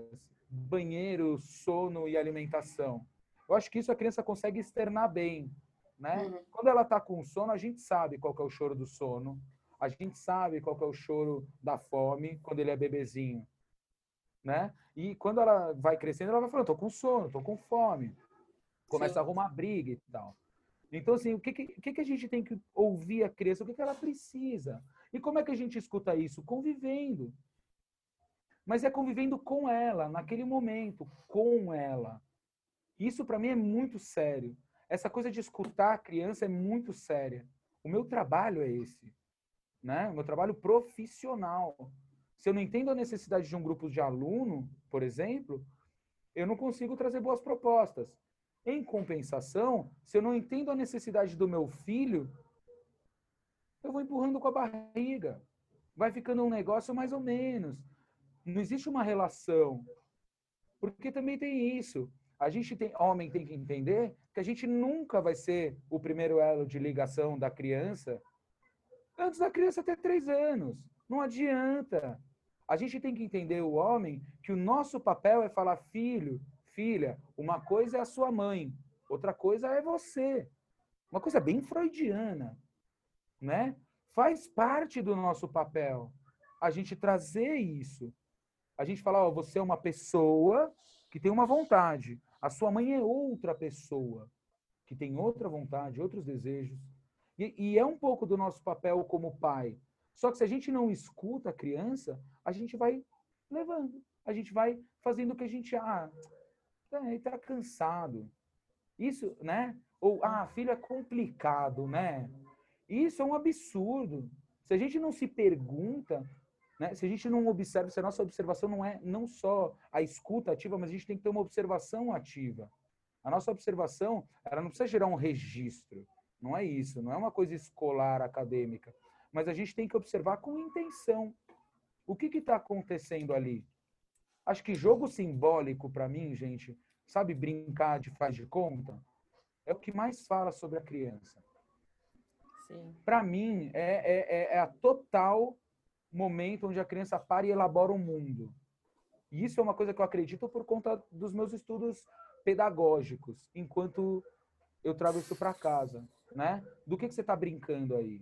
banheiro, sono e alimentação. Eu acho que isso a criança consegue externar bem, né? Uhum. Quando ela está com sono, a gente sabe qual é o choro do sono, a gente sabe qual é o choro da fome quando ele é bebezinho, né? E quando ela vai crescendo, ela vai falando, tô com sono, tô com fome. Começa Sim. a arrumar briga e tal. Então, assim, o que, que, que a gente tem que ouvir a criança? O que, que ela precisa? E como é que a gente escuta isso? Convivendo. Mas é convivendo com ela, naquele momento, com ela. Isso, para mim, é muito sério. Essa coisa de escutar a criança é muito séria. O meu trabalho é esse. Né? O meu trabalho profissional. Se eu não entendo a necessidade de um grupo de aluno, por exemplo, eu não consigo trazer boas propostas. Em compensação, se eu não entendo a necessidade do meu filho, eu vou empurrando com a barriga. Vai ficando um negócio mais ou menos. Não existe uma relação. Porque também tem isso. A gente tem, homem tem que entender que a gente nunca vai ser o primeiro elo de ligação da criança antes da criança ter três anos. Não adianta. A gente tem que entender o homem que o nosso papel é falar, filho, filha, uma coisa é a sua mãe, outra coisa é você. Uma coisa bem freudiana, né? Faz parte do nosso papel a gente trazer isso. A gente falar, ó, você é uma pessoa que tem uma vontade. A sua mãe é outra pessoa que tem outra vontade, outros desejos. E, e é um pouco do nosso papel como pai. Só que se a gente não escuta a criança, a gente vai levando. A gente vai fazendo o que a gente. Ah, tá, ele tá cansado. Isso, né? Ou, ah, filho é complicado, né? Isso é um absurdo. Se a gente não se pergunta, né? se a gente não observa, se a nossa observação não é não só a escuta ativa, mas a gente tem que ter uma observação ativa. A nossa observação, ela não precisa gerar um registro. Não é isso, não é uma coisa escolar, acadêmica. Mas a gente tem que observar com intenção. O que está acontecendo ali? Acho que jogo simbólico, para mim, gente, sabe brincar de faz de conta? É o que mais fala sobre a criança. Para mim, é, é, é a total momento onde a criança para e elabora o um mundo. E isso é uma coisa que eu acredito por conta dos meus estudos pedagógicos, enquanto eu trago isso para casa, né? Do que, que você está brincando aí?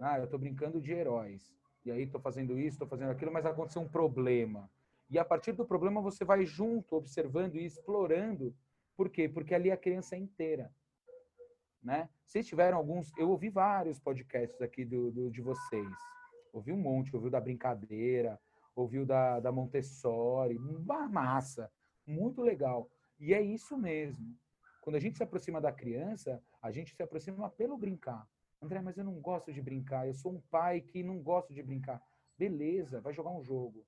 Ah, eu estou brincando de heróis. E aí estou fazendo isso, estou fazendo aquilo, mas aconteceu um problema. E a partir do problema você vai junto, observando e explorando. Por quê? Porque ali a criança é inteira. Né? Vocês tiveram alguns, eu ouvi vários podcasts aqui do, do de vocês. Ouvi um monte, ouviu da brincadeira, ouviu da, da Montessori, uma massa, muito legal. E é isso mesmo. Quando a gente se aproxima da criança, a gente se aproxima pelo brincar. André, mas eu não gosto de brincar. Eu sou um pai que não gosto de brincar. Beleza, vai jogar um jogo.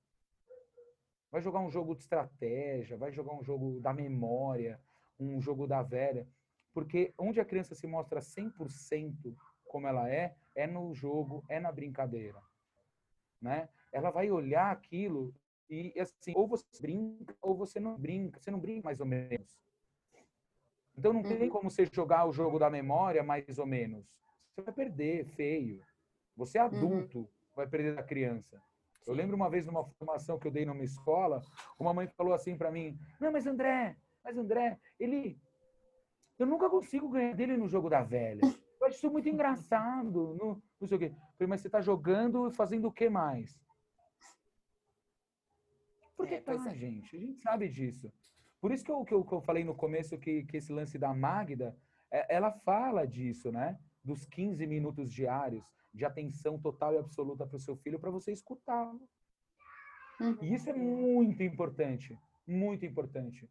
Vai jogar um jogo de estratégia, vai jogar um jogo da memória, um jogo da velha. Porque onde a criança se mostra 100% como ela é, é no jogo, é na brincadeira. Né? Ela vai olhar aquilo e, assim, ou você brinca ou você não brinca. Você não brinca mais ou menos. Então não tem uhum. como você jogar o jogo da memória mais ou menos. Você vai perder, feio. Você é uhum. adulto, vai perder da criança. Eu lembro uma vez numa formação que eu dei numa escola, uma mãe falou assim para mim: "Não, mas André, mas André, ele eu nunca consigo ganhar dele no jogo da velha. Eu acho isso muito engraçado, no, não sei o quê. falei, mas você está jogando e fazendo o que mais? Por que é, tá, é. gente? A gente sabe disso. Por isso que eu, que eu, que eu falei no começo que, que esse lance da Magda, é, ela fala disso, né? Dos 15 minutos diários de atenção total e absoluta para o seu filho para você escutá-lo. Uhum. E isso é muito importante, muito importante.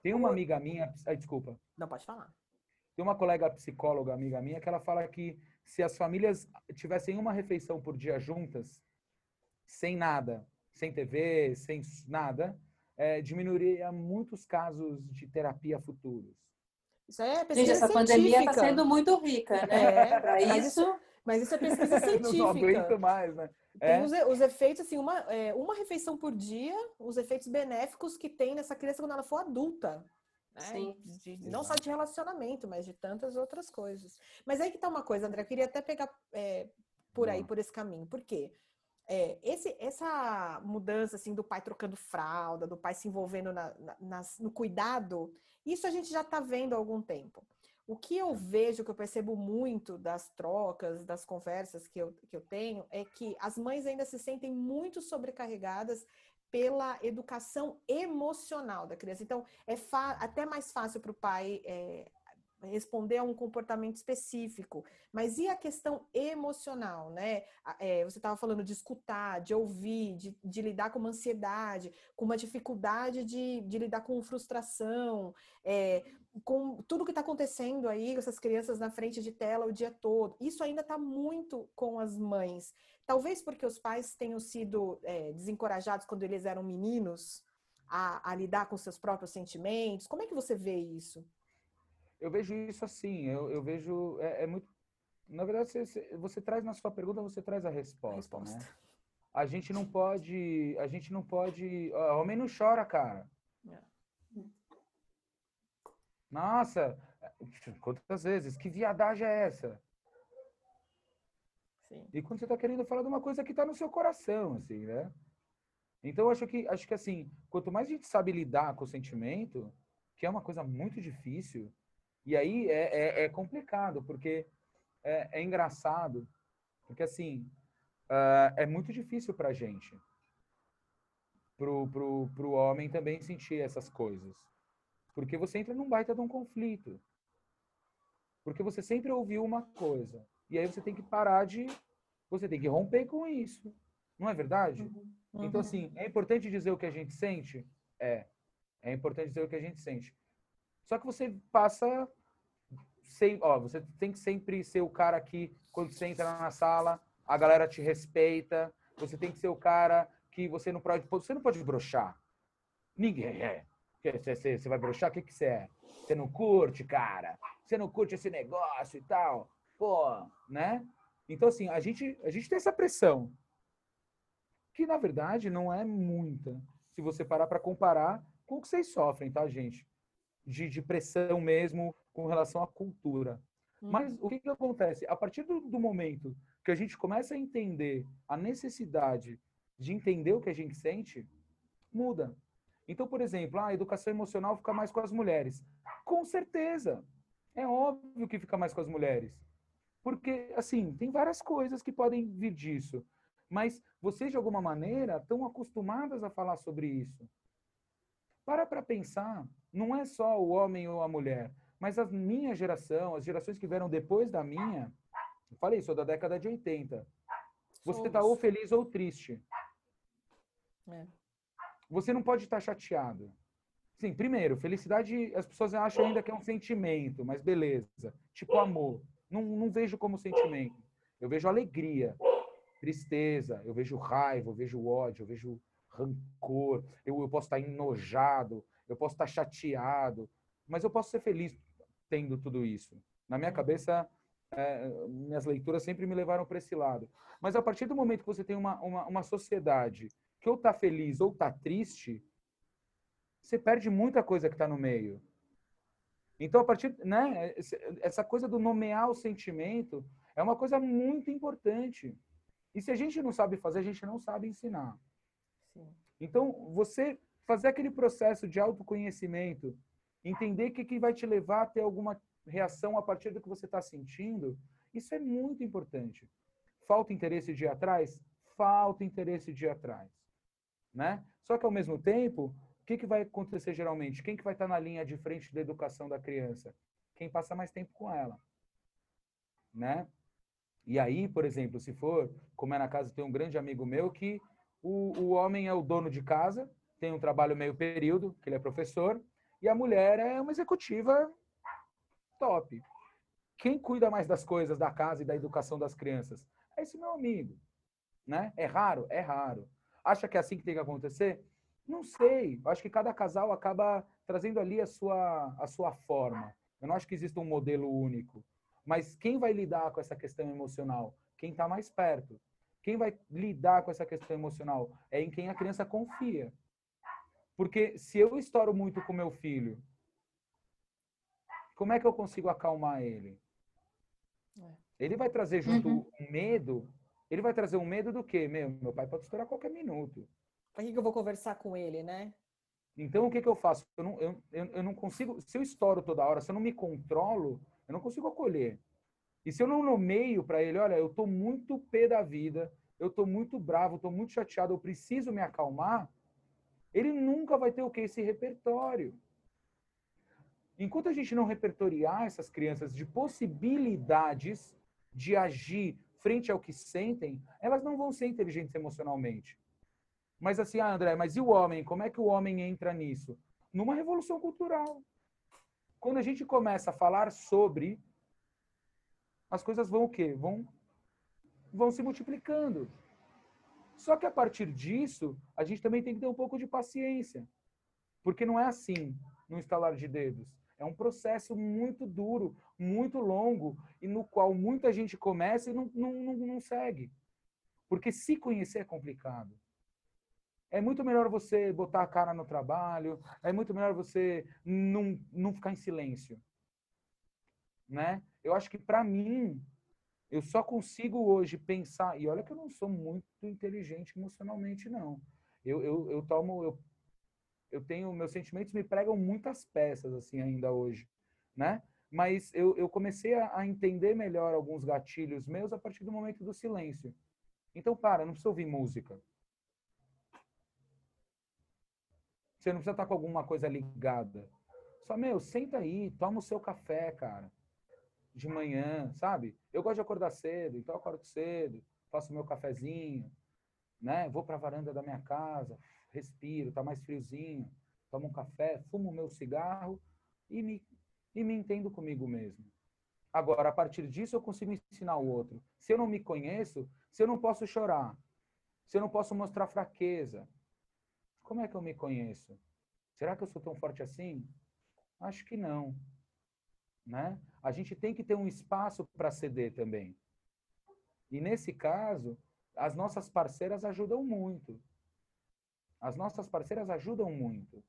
Tem uma amiga minha, ai, desculpa. Não pode falar. Tem uma colega psicóloga, amiga minha, que ela fala que se as famílias tivessem uma refeição por dia juntas, sem nada, sem TV, sem nada, é, diminuiria muitos casos de terapia futuros. Isso é pesquisa Gente, essa científica. pandemia está sendo muito rica, né? É, Para isso, mas isso é pesquisa [LAUGHS] científica. não aguento mais, né? É. Tem os, os, efeitos, assim, uma, é, uma refeição por dia, os efeitos benéficos que tem nessa criança quando ela for adulta. Né? Sim. De, de, não só de relacionamento, mas de tantas outras coisas. Mas aí que tá uma coisa, André, eu queria até pegar é, por aí, por esse caminho. Por quê? É, esse, essa mudança assim do pai trocando fralda, do pai se envolvendo na, na, nas, no cuidado, isso a gente já está vendo há algum tempo. O que eu vejo, que eu percebo muito das trocas, das conversas que eu, que eu tenho, é que as mães ainda se sentem muito sobrecarregadas pela educação emocional da criança. Então, é até mais fácil para o pai é, responder a um comportamento específico. Mas e a questão emocional, né? É, você estava falando de escutar, de ouvir, de, de, lidar com uma ansiedade, com uma dificuldade de, de lidar com frustração, é, com tudo que está acontecendo aí, essas crianças na frente de tela o dia todo. Isso ainda está muito com as mães. Talvez porque os pais tenham sido é, desencorajados quando eles eram meninos a, a, lidar com seus próprios sentimentos. Como é que você vê isso? Eu vejo isso assim. Eu, eu vejo é, é, muito. Na verdade, você, você, traz na sua pergunta, você traz a resposta, a resposta. né? A gente não pode, a gente não pode. Ó, homem não chora, cara. É. Nossa, quantas vezes? Que viadagem é essa? Sim. E quando você está querendo falar de uma coisa que está no seu coração, assim, né? Então, acho que, acho que, assim, quanto mais a gente sabe lidar com o sentimento, que é uma coisa muito difícil, e aí é, é, é complicado, porque é, é, engraçado, porque, assim, uh, é muito difícil para a gente, pro, pro, pro homem também sentir essas coisas. Porque você entra num baita de um conflito. Porque você sempre ouviu uma coisa. E aí você tem que parar de. Você tem que romper com isso. Não é verdade? Uhum. Uhum. Então, assim, é importante dizer o que a gente sente? É. É importante dizer o que a gente sente. Só que você passa. Sem, ó, você tem que sempre ser o cara que, quando você entra na sala, a galera te respeita. Você tem que ser o cara que você não pode. Você não pode brochar. Ninguém é. Você, vai brochar? O que, que você é? Você não curte, cara? Você não curte esse negócio e tal? pô, né? Então, assim, a gente, a gente tem essa pressão, que na verdade não é muita, se você parar para comparar com o que vocês sofrem, tá, gente? De, de pressão mesmo com relação à cultura. Hum. Mas o que, que acontece? A partir do, do momento que a gente começa a entender a necessidade de entender o que a gente sente, muda. Então, por exemplo, a educação emocional fica mais com as mulheres. Com certeza. É óbvio que fica mais com as mulheres. Porque, assim, tem várias coisas que podem vir disso. Mas vocês, de alguma maneira, estão acostumadas a falar sobre isso. Para para pensar, não é só o homem ou a mulher, mas a minha geração, as gerações que vieram depois da minha, eu falei, sou da década de 80. Você está ou feliz ou triste. É. Você não pode estar chateado. Sim, primeiro, felicidade, as pessoas acham ainda que é um sentimento, mas beleza. Tipo amor. Não, não vejo como sentimento. Eu vejo alegria, tristeza, eu vejo raiva, eu vejo ódio, eu vejo rancor, eu, eu posso estar enojado, eu posso estar chateado, mas eu posso ser feliz tendo tudo isso. Na minha cabeça, é, minhas leituras sempre me levaram para esse lado. Mas a partir do momento que você tem uma, uma, uma sociedade que ou está feliz ou está triste, você perde muita coisa que está no meio. Então, a partir, né, essa coisa do nomear o sentimento é uma coisa muito importante. E se a gente não sabe fazer, a gente não sabe ensinar. Sim. Então, você fazer aquele processo de autoconhecimento, entender o que, que vai te levar a ter alguma reação a partir do que você está sentindo, isso é muito importante. Falta interesse de ir atrás? Falta interesse de ir atrás. Né? Só que, ao mesmo tempo, que, que vai acontecer geralmente? Quem que vai estar na linha de frente da educação da criança? Quem passa mais tempo com ela. Né? E aí, por exemplo, se for, como é na casa, tem um grande amigo meu que o, o homem é o dono de casa, tem um trabalho meio período, que ele é professor, e a mulher é uma executiva top. Quem cuida mais das coisas da casa e da educação das crianças? É esse meu amigo. Né? É raro? É raro. Acha que é assim que tem que acontecer? Não sei. Eu acho que cada casal acaba trazendo ali a sua, a sua forma. Eu não acho que exista um modelo único. Mas quem vai lidar com essa questão emocional? Quem está mais perto. Quem vai lidar com essa questão emocional? É em quem a criança confia. Porque se eu estouro muito com meu filho, como é que eu consigo acalmar ele? É. Ele vai trazer junto uhum. um medo. Ele vai trazer um medo do quê? Meu, meu pai pode estourar a qualquer minuto. Para que, que eu vou conversar com ele, né? Então, o que, que eu faço? Eu não, eu, eu não consigo. Se eu estouro toda hora, se eu não me controlo, eu não consigo acolher. E se eu não nomeio para ele, olha, eu estou muito pé da vida, eu estou muito bravo, estou muito chateado, eu preciso me acalmar, ele nunca vai ter o que? Esse repertório. Enquanto a gente não repertoriar essas crianças de possibilidades de agir frente ao que sentem, elas não vão ser inteligentes emocionalmente. Mas assim, ah, André, mas e o homem? Como é que o homem entra nisso? Numa revolução cultural. Quando a gente começa a falar sobre, as coisas vão o quê? Vão vão se multiplicando. Só que a partir disso, a gente também tem que ter um pouco de paciência. Porque não é assim, no instalar de dedos. É um processo muito duro, muito longo, e no qual muita gente começa e não, não, não, não segue. Porque se conhecer é complicado. É muito melhor você botar a cara no trabalho, é muito melhor você não, não ficar em silêncio. Né? Eu acho que para mim, eu só consigo hoje pensar, e olha que eu não sou muito inteligente emocionalmente, não. Eu, eu, eu tomo, eu, eu tenho, meus sentimentos me pregam muitas peças, assim, ainda hoje, né? Mas eu, eu comecei a, a entender melhor alguns gatilhos meus a partir do momento do silêncio. Então, para, não precisa ouvir música. Você não precisa estar com alguma coisa ligada. Só, meu, senta aí, toma o seu café, cara de manhã, sabe? Eu gosto de acordar cedo, então eu acordo cedo, faço meu cafezinho, né? Vou para a varanda da minha casa, respiro, tá mais friozinho, tomo um café, fumo meu cigarro e me, e me entendo comigo mesmo. Agora, a partir disso, eu consigo ensinar o outro. Se eu não me conheço, se eu não posso chorar, se eu não posso mostrar fraqueza, como é que eu me conheço? Será que eu sou tão forte assim? Acho que não né? A gente tem que ter um espaço para ceder também. E nesse caso, as nossas parceiras ajudam muito. As nossas parceiras ajudam muito.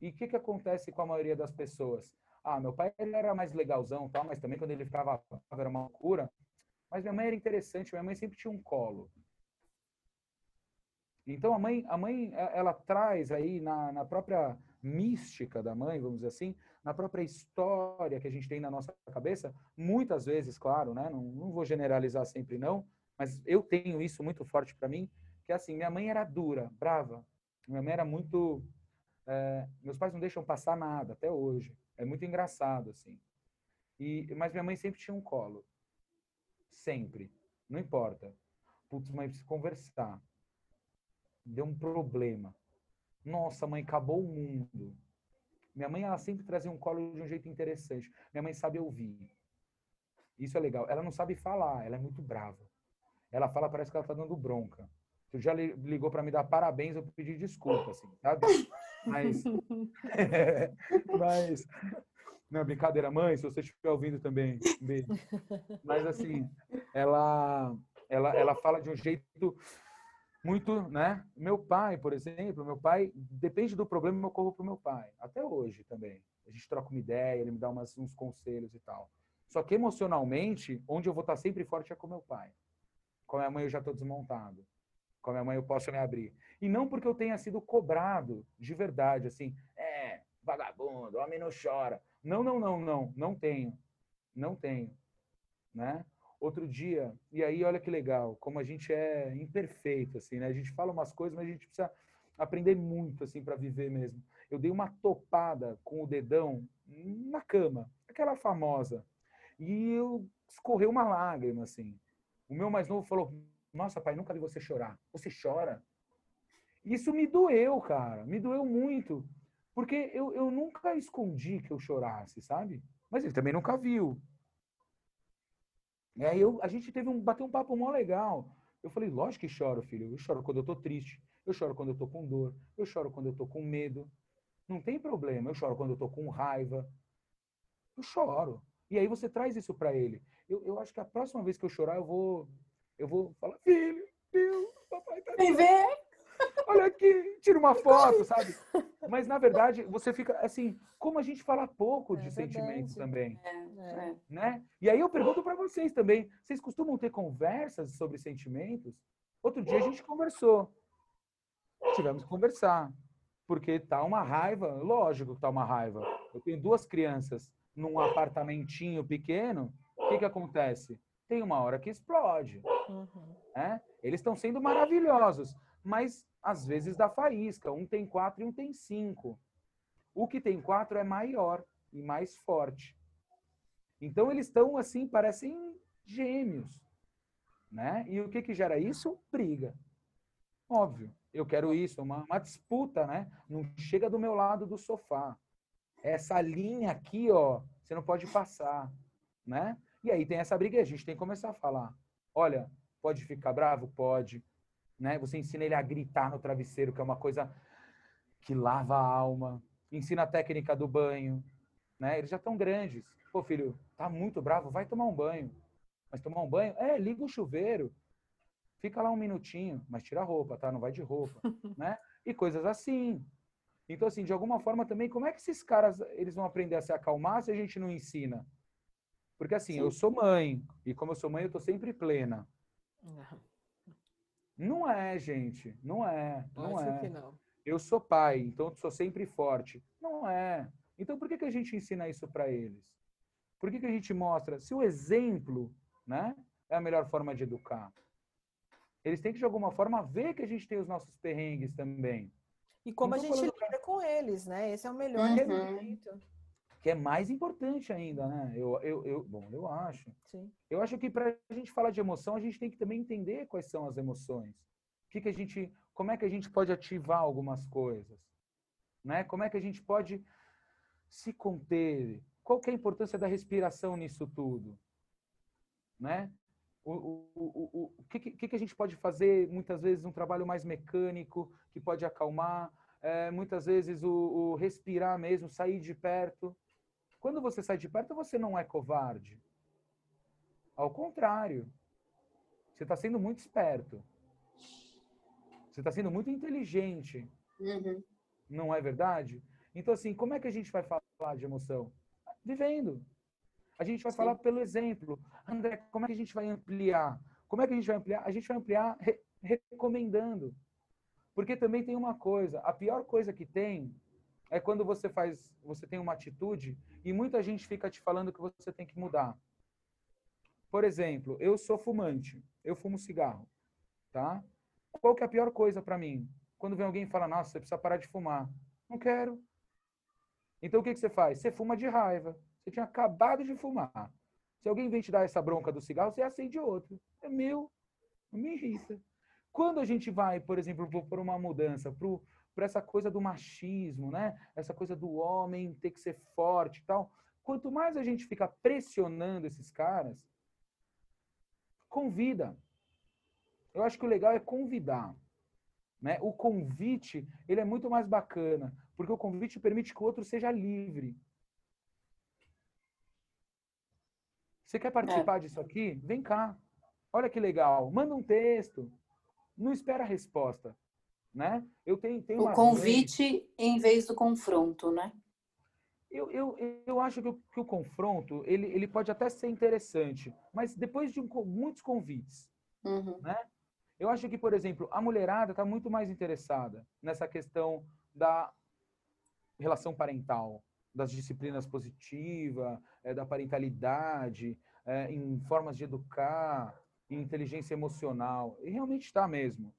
E o que, que acontece com a maioria das pessoas? Ah, meu pai ele era mais legalzão, tal, mas também quando ele ficava era uma loucura. Mas minha mãe era interessante, minha mãe sempre tinha um colo. Então a mãe, a mãe ela traz aí na, na própria mística da mãe, vamos dizer assim, na própria história que a gente tem na nossa cabeça, muitas vezes, claro, né? Não, não vou generalizar sempre não, mas eu tenho isso muito forte para mim, que é assim, minha mãe era dura, brava, minha mãe era muito, é, meus pais não deixam passar nada até hoje, é muito engraçado assim. E mas minha mãe sempre tinha um colo, sempre, não importa. Putz, mãe, precisa conversar. Deu um problema. Nossa, mãe, acabou o mundo minha mãe, ela sempre trazia um colo de um jeito interessante. Minha mãe sabe ouvir. Isso é legal. Ela não sabe falar, ela é muito brava. Ela fala, parece que ela tá dando bronca. Tu já ligou para me dar parabéns, eu pedi desculpa, assim, sabe? Mas. [LAUGHS] mas. Não, brincadeira, mãe, se você estiver ouvindo também, um. Mas, assim, ela, ela, ela fala de um jeito muito, né? Meu pai, por exemplo, meu pai, depende do problema, eu corro pro meu pai. Até hoje também. A gente troca uma ideia, ele me dá umas, uns conselhos e tal. Só que emocionalmente, onde eu vou estar sempre forte é com meu pai. Com a minha mãe eu já estou desmontado. Com a minha mãe eu posso me abrir. E não porque eu tenha sido cobrado de verdade, assim, é, vagabundo, homem não chora. Não, não, não, não, não tenho. Não tenho, né? Outro dia, e aí olha que legal, como a gente é imperfeito, assim, né? A gente fala umas coisas, mas a gente precisa aprender muito, assim, para viver mesmo. Eu dei uma topada com o dedão na cama, aquela famosa, e eu escorreu uma lágrima, assim. O meu mais novo falou: Nossa, pai, nunca vi você chorar. Você chora? Isso me doeu, cara, me doeu muito, porque eu, eu nunca escondi que eu chorasse, sabe? Mas ele também nunca viu. Aí eu, a gente teve um, bateu um papo mó legal. Eu falei, lógico que choro, filho. Eu choro quando eu tô triste. Eu choro quando eu tô com dor. Eu choro quando eu tô com medo. Não tem problema. Eu choro quando eu tô com raiva. Eu choro. E aí você traz isso para ele. Eu, eu acho que a próxima vez que eu chorar, eu vou, eu vou falar, filho, filho, papai tá. Vem ver! Olha aqui, tira uma foto, sabe? Mas, na verdade, você fica, assim, como a gente fala pouco de é sentimentos também, é, é. né? E aí eu pergunto para vocês também, vocês costumam ter conversas sobre sentimentos? Outro dia a gente conversou, tivemos que conversar, porque tá uma raiva, lógico que tá uma raiva. Eu tenho duas crianças num apartamentinho pequeno, o que que acontece? Tem uma hora que explode, uhum. né? Eles estão sendo maravilhosos, mas às vezes dá faísca. Um tem quatro e um tem cinco. O que tem quatro é maior e mais forte. Então eles estão assim, parecem gêmeos, né? E o que que gera isso? Briga. Óbvio. Eu quero isso, uma, uma disputa, né? Não chega do meu lado do sofá. Essa linha aqui, ó, você não pode passar, né? E aí tem essa briga, a gente tem que começar a falar. Olha, Pode ficar bravo? Pode. Né? Você ensina ele a gritar no travesseiro, que é uma coisa que lava a alma. Ensina a técnica do banho. Né? Eles já estão grandes. Pô, filho, tá muito bravo, vai tomar um banho. Mas tomar um banho? É, liga o chuveiro. Fica lá um minutinho, mas tira a roupa, tá? Não vai de roupa, [LAUGHS] né? E coisas assim. Então, assim, de alguma forma também, como é que esses caras eles vão aprender a se acalmar se a gente não ensina? Porque assim, Sim. eu sou mãe, e como eu sou mãe, eu tô sempre plena. Não, não é, gente. Não é. Não Acho é. Não. Eu sou pai, então sou sempre forte. Não é. Então por que, que a gente ensina isso para eles? Por que, que a gente mostra? Se o exemplo né, é a melhor forma de educar. Eles têm que, de alguma forma, ver que a gente tem os nossos perrengues também. E como a gente lida com eles, né? Esse é o melhor uhum. jeito. Que é mais importante ainda, né? Eu, eu, eu, bom, eu acho. Sim. Eu acho que para a gente falar de emoção, a gente tem que também entender quais são as emoções. O que, que a gente, como é que a gente pode ativar algumas coisas, né? Como é que a gente pode se conter? Qual que é a importância da respiração nisso tudo, né? o, o, o, o que, que, que, a gente pode fazer, muitas vezes, um trabalho mais mecânico, que pode acalmar, é, muitas vezes o, o, respirar mesmo, sair de perto. Quando você sai de perto, você não é covarde. Ao contrário, você está sendo muito esperto. Você está sendo muito inteligente. Uhum. Não é verdade? Então, assim, como é que a gente vai falar de emoção? Vivendo. A gente vai Sim. falar pelo exemplo. André, como é que a gente vai ampliar? Como é que a gente vai ampliar? A gente vai ampliar re recomendando. Porque também tem uma coisa, a pior coisa que tem é quando você faz, você tem uma atitude e muita gente fica te falando que você tem que mudar. Por exemplo, eu sou fumante, eu fumo cigarro, tá? Qual que é a pior coisa para mim? Quando vem alguém e fala, nossa, você precisa parar de fumar. Não quero. Então o que, que você faz? Você fuma de raiva. Você tinha acabado de fumar. Se alguém vem te dar essa bronca do cigarro, você acende outro. É meu. Não me irrita. Quando a gente vai, por exemplo, por uma mudança, para essa coisa do machismo, né? Essa coisa do homem ter que ser forte e tal. Quanto mais a gente fica pressionando esses caras, convida. Eu acho que o legal é convidar. Né? O convite, ele é muito mais bacana, porque o convite permite que o outro seja livre. Você quer participar é. disso aqui? Vem cá. Olha que legal. Manda um texto. Não espera a resposta, né? Eu tenho, tenho o convite em vez do confronto, né? Eu, eu, eu acho que o, que o confronto ele, ele pode até ser interessante, mas depois de um, muitos convites, uhum. né? Eu acho que, por exemplo, a mulherada está muito mais interessada nessa questão da relação parental, das disciplinas positivas, é, da parentalidade, é, em formas de educar, em inteligência emocional. E realmente está mesmo.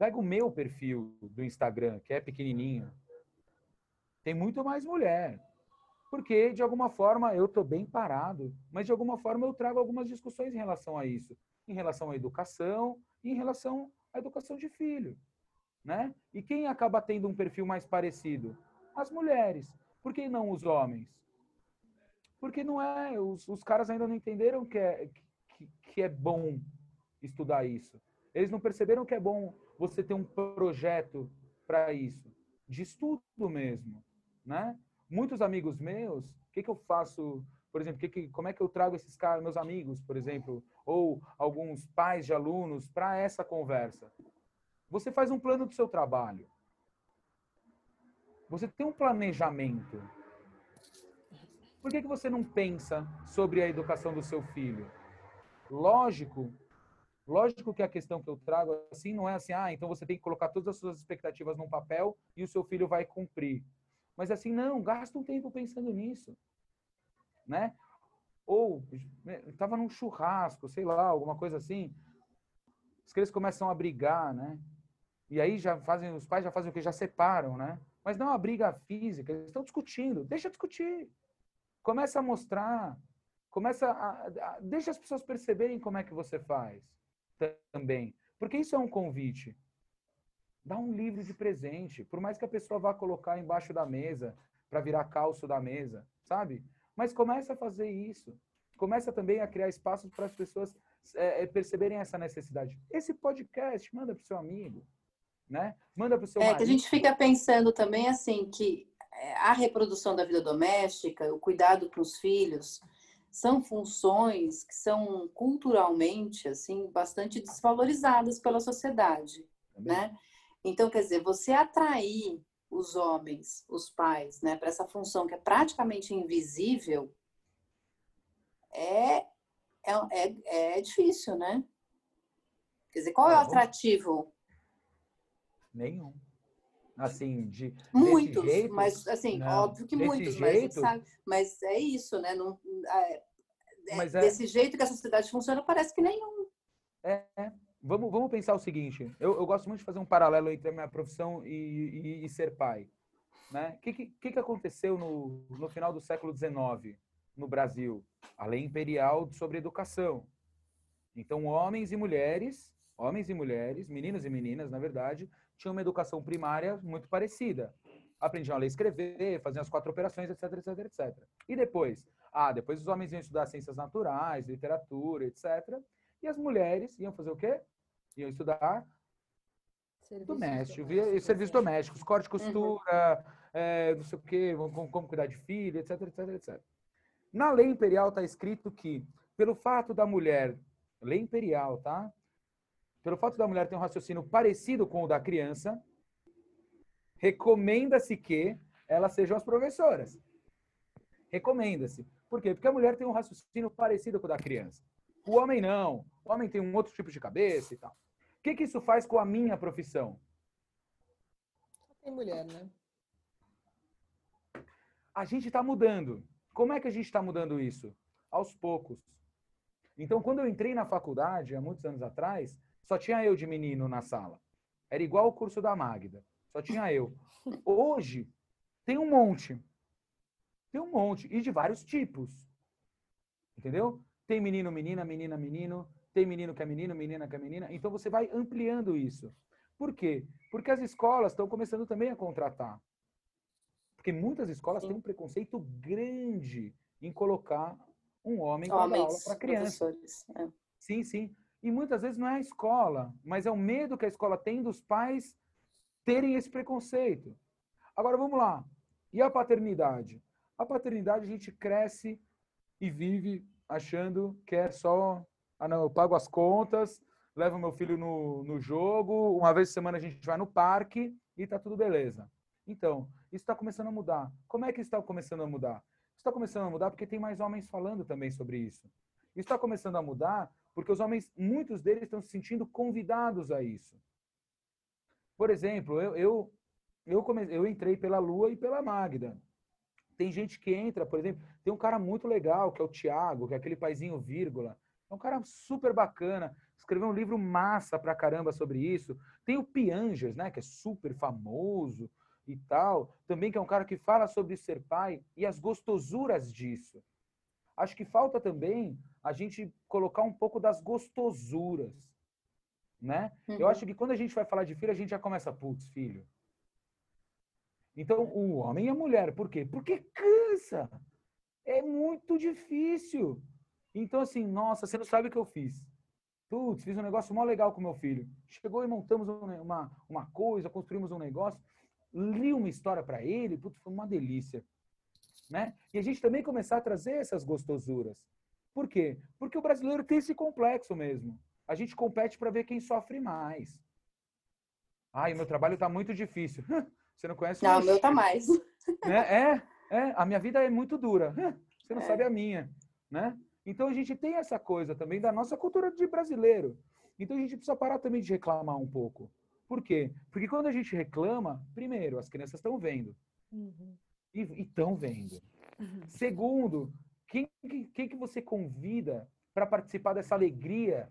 Pega o meu perfil do Instagram, que é pequenininho. Tem muito mais mulher. Porque, de alguma forma, eu estou bem parado, mas de alguma forma eu trago algumas discussões em relação a isso. Em relação à educação e em relação à educação de filho. Né? E quem acaba tendo um perfil mais parecido? As mulheres. Por que não os homens? Porque não é, os, os caras ainda não entenderam que é, que, que é bom estudar isso. Eles não perceberam que é bom você ter um projeto para isso, de estudo mesmo, né? Muitos amigos meus, o que, que eu faço, por exemplo, que que, como é que eu trago esses caras, meus amigos, por exemplo, ou alguns pais de alunos para essa conversa? Você faz um plano do seu trabalho. Você tem um planejamento. Por que, que você não pensa sobre a educação do seu filho? Lógico, lógico que a questão que eu trago assim não é assim, ah, então você tem que colocar todas as suas expectativas num papel e o seu filho vai cumprir. Mas assim, não, gasta um tempo pensando nisso. Né? Ou estava num churrasco, sei lá, alguma coisa assim. Os crianças começam a brigar, né? E aí já fazem, os pais já fazem o que? Já separam, né? Mas não é uma briga física, eles estão discutindo. Deixa discutir. Começa a mostrar. Começa a, a, deixa as pessoas perceberem como é que você faz também. Porque isso é um convite. Dá um livro de presente, por mais que a pessoa vá colocar embaixo da mesa para virar calço da mesa, sabe? Mas começa a fazer isso. Começa também a criar espaços para as pessoas é, é perceberem essa necessidade. Esse podcast, manda para o seu amigo, né? Manda para o seu É marido. que a gente fica pensando também assim que é, a reprodução da vida doméstica, o cuidado com os filhos, são funções que são culturalmente assim bastante desvalorizadas pela sociedade, Também. né? Então, quer dizer, você atrair os homens, os pais, né, para essa função que é praticamente invisível, é, é, é, é difícil, né? Quer dizer, qual é o É, atrativo? Nenhum. Assim, de desse Muitos, jeito, mas assim, não. óbvio que Desse muitos, mas, jeito- sabe, mas é isso, né? Não, é- é- Mas é- Desse jeito que a sociedade funciona, parece que nenhum. É, é. Vamos, vamos pensar o seguinte. Eu, eu gosto muito de fazer um paralelo entre a minha profissão e, e- e ser pai. Né? O que, que, que aconteceu no, no final do século XIX no Brasil? A lei imperial sobre educação. Então, homens e mulheres, homens e mulheres, meninos e meninas, na verdade, tinham uma educação primária muito parecida. Aprendiam a ler e escrever, faziam as quatro operações, etc, etc, etc. E depois? Ah, depois os homens iam estudar ciências naturais, literatura, etc. E as mulheres iam fazer o quê? Iam estudar doméstico, via, serviços domésticos, corte, costura, é, não sei o quê, como, como cuidar de filho, etc, etc, etc. Na lei imperial está escrito que, pelo fato da mulher, lei imperial, tá? Pelo fato da mulher ter um raciocínio parecido com o da criança, recomenda-se que elas sejam as professoras. Recomenda-se. Por quê? Porque a mulher tem um raciocínio parecido com o da criança. O homem não. O homem tem um outro tipo de cabeça e tal. O que, que isso faz com a minha profissão? Tem mulher, né? A gente está mudando. Como é que a gente está mudando isso? Aos poucos. Então, quando eu entrei na faculdade, há muitos anos atrás, só tinha eu de menino na sala. Era igual o curso da Magda. Só tinha eu. Hoje, tem um monte. Tem um monte. E de vários tipos. Entendeu? Tem menino, menina, menina, menino. Tem menino que é menino, menina que é menina. Então, você vai ampliando isso. Por quê? Porque as escolas estão começando também a contratar. Porque muitas escolas Sim. têm um preconceito grande em colocar um homem para aula para criança. é. Sim, sim. E muitas vezes não é a escola, mas é o medo que a escola tem dos pais terem esse preconceito. Agora vamos lá. E a paternidade? A paternidade a gente cresce e vive achando que é só, ah não, eu pago as contas, levo meu filho no, no jogo, uma vez por semana a gente vai no parque e tá tudo beleza. Então, isso está começando a mudar. Como é que está começando a mudar? Está começando a mudar porque tem mais homens falando também sobre isso. Está começando a mudar porque os homens, muitos deles estão se sentindo convidados a isso. Por exemplo, eu, eu, eu, come, eu entrei pela Lua e pela Magda. Tem gente que entra, por exemplo, tem um cara muito legal, que é o Tiago, que é aquele paizinho vírgula. É um cara super bacana, escreveu um livro massa pra caramba sobre isso. Tem o Piangers, né, que é super famoso e tal, também que é um cara que fala sobre ser pai e as gostosuras disso. Acho que falta também a gente colocar um pouco das gostosuras, né? Eu Uhum. acho que quando a gente vai falar de filho, a gente já começa, putz, filho. Então, o homem e a mulher, por quê? Porque cansa. É muito difícil. Então, assim, nossa, você não sabe o que eu fiz. Putz, fiz um negócio mó legal com meu filho. Chegou e montamos um- uma, uma coisa, construímos um negócio, li uma história para ele, putz, foi uma delícia. Né? E a gente também começar a trazer essas gostosuras. Por quê? Porque o brasileiro tem esse complexo mesmo. A gente compete para ver quem sofre mais. Ai, o meu trabalho está muito difícil. Você não conhece Não, o meu meu tá mais. [LAUGHS] né? É, é, a minha vida é muito dura. Você não É. sabe a minha, né? Então a gente tem essa coisa também da nossa cultura de brasileiro. Então a gente precisa parar também de reclamar um pouco. Por quê? Porque quando a gente reclama, primeiro, as crianças estão vendo Uhum. e estão vendo. Segundo, quem, que- quem que você convida para participar dessa alegria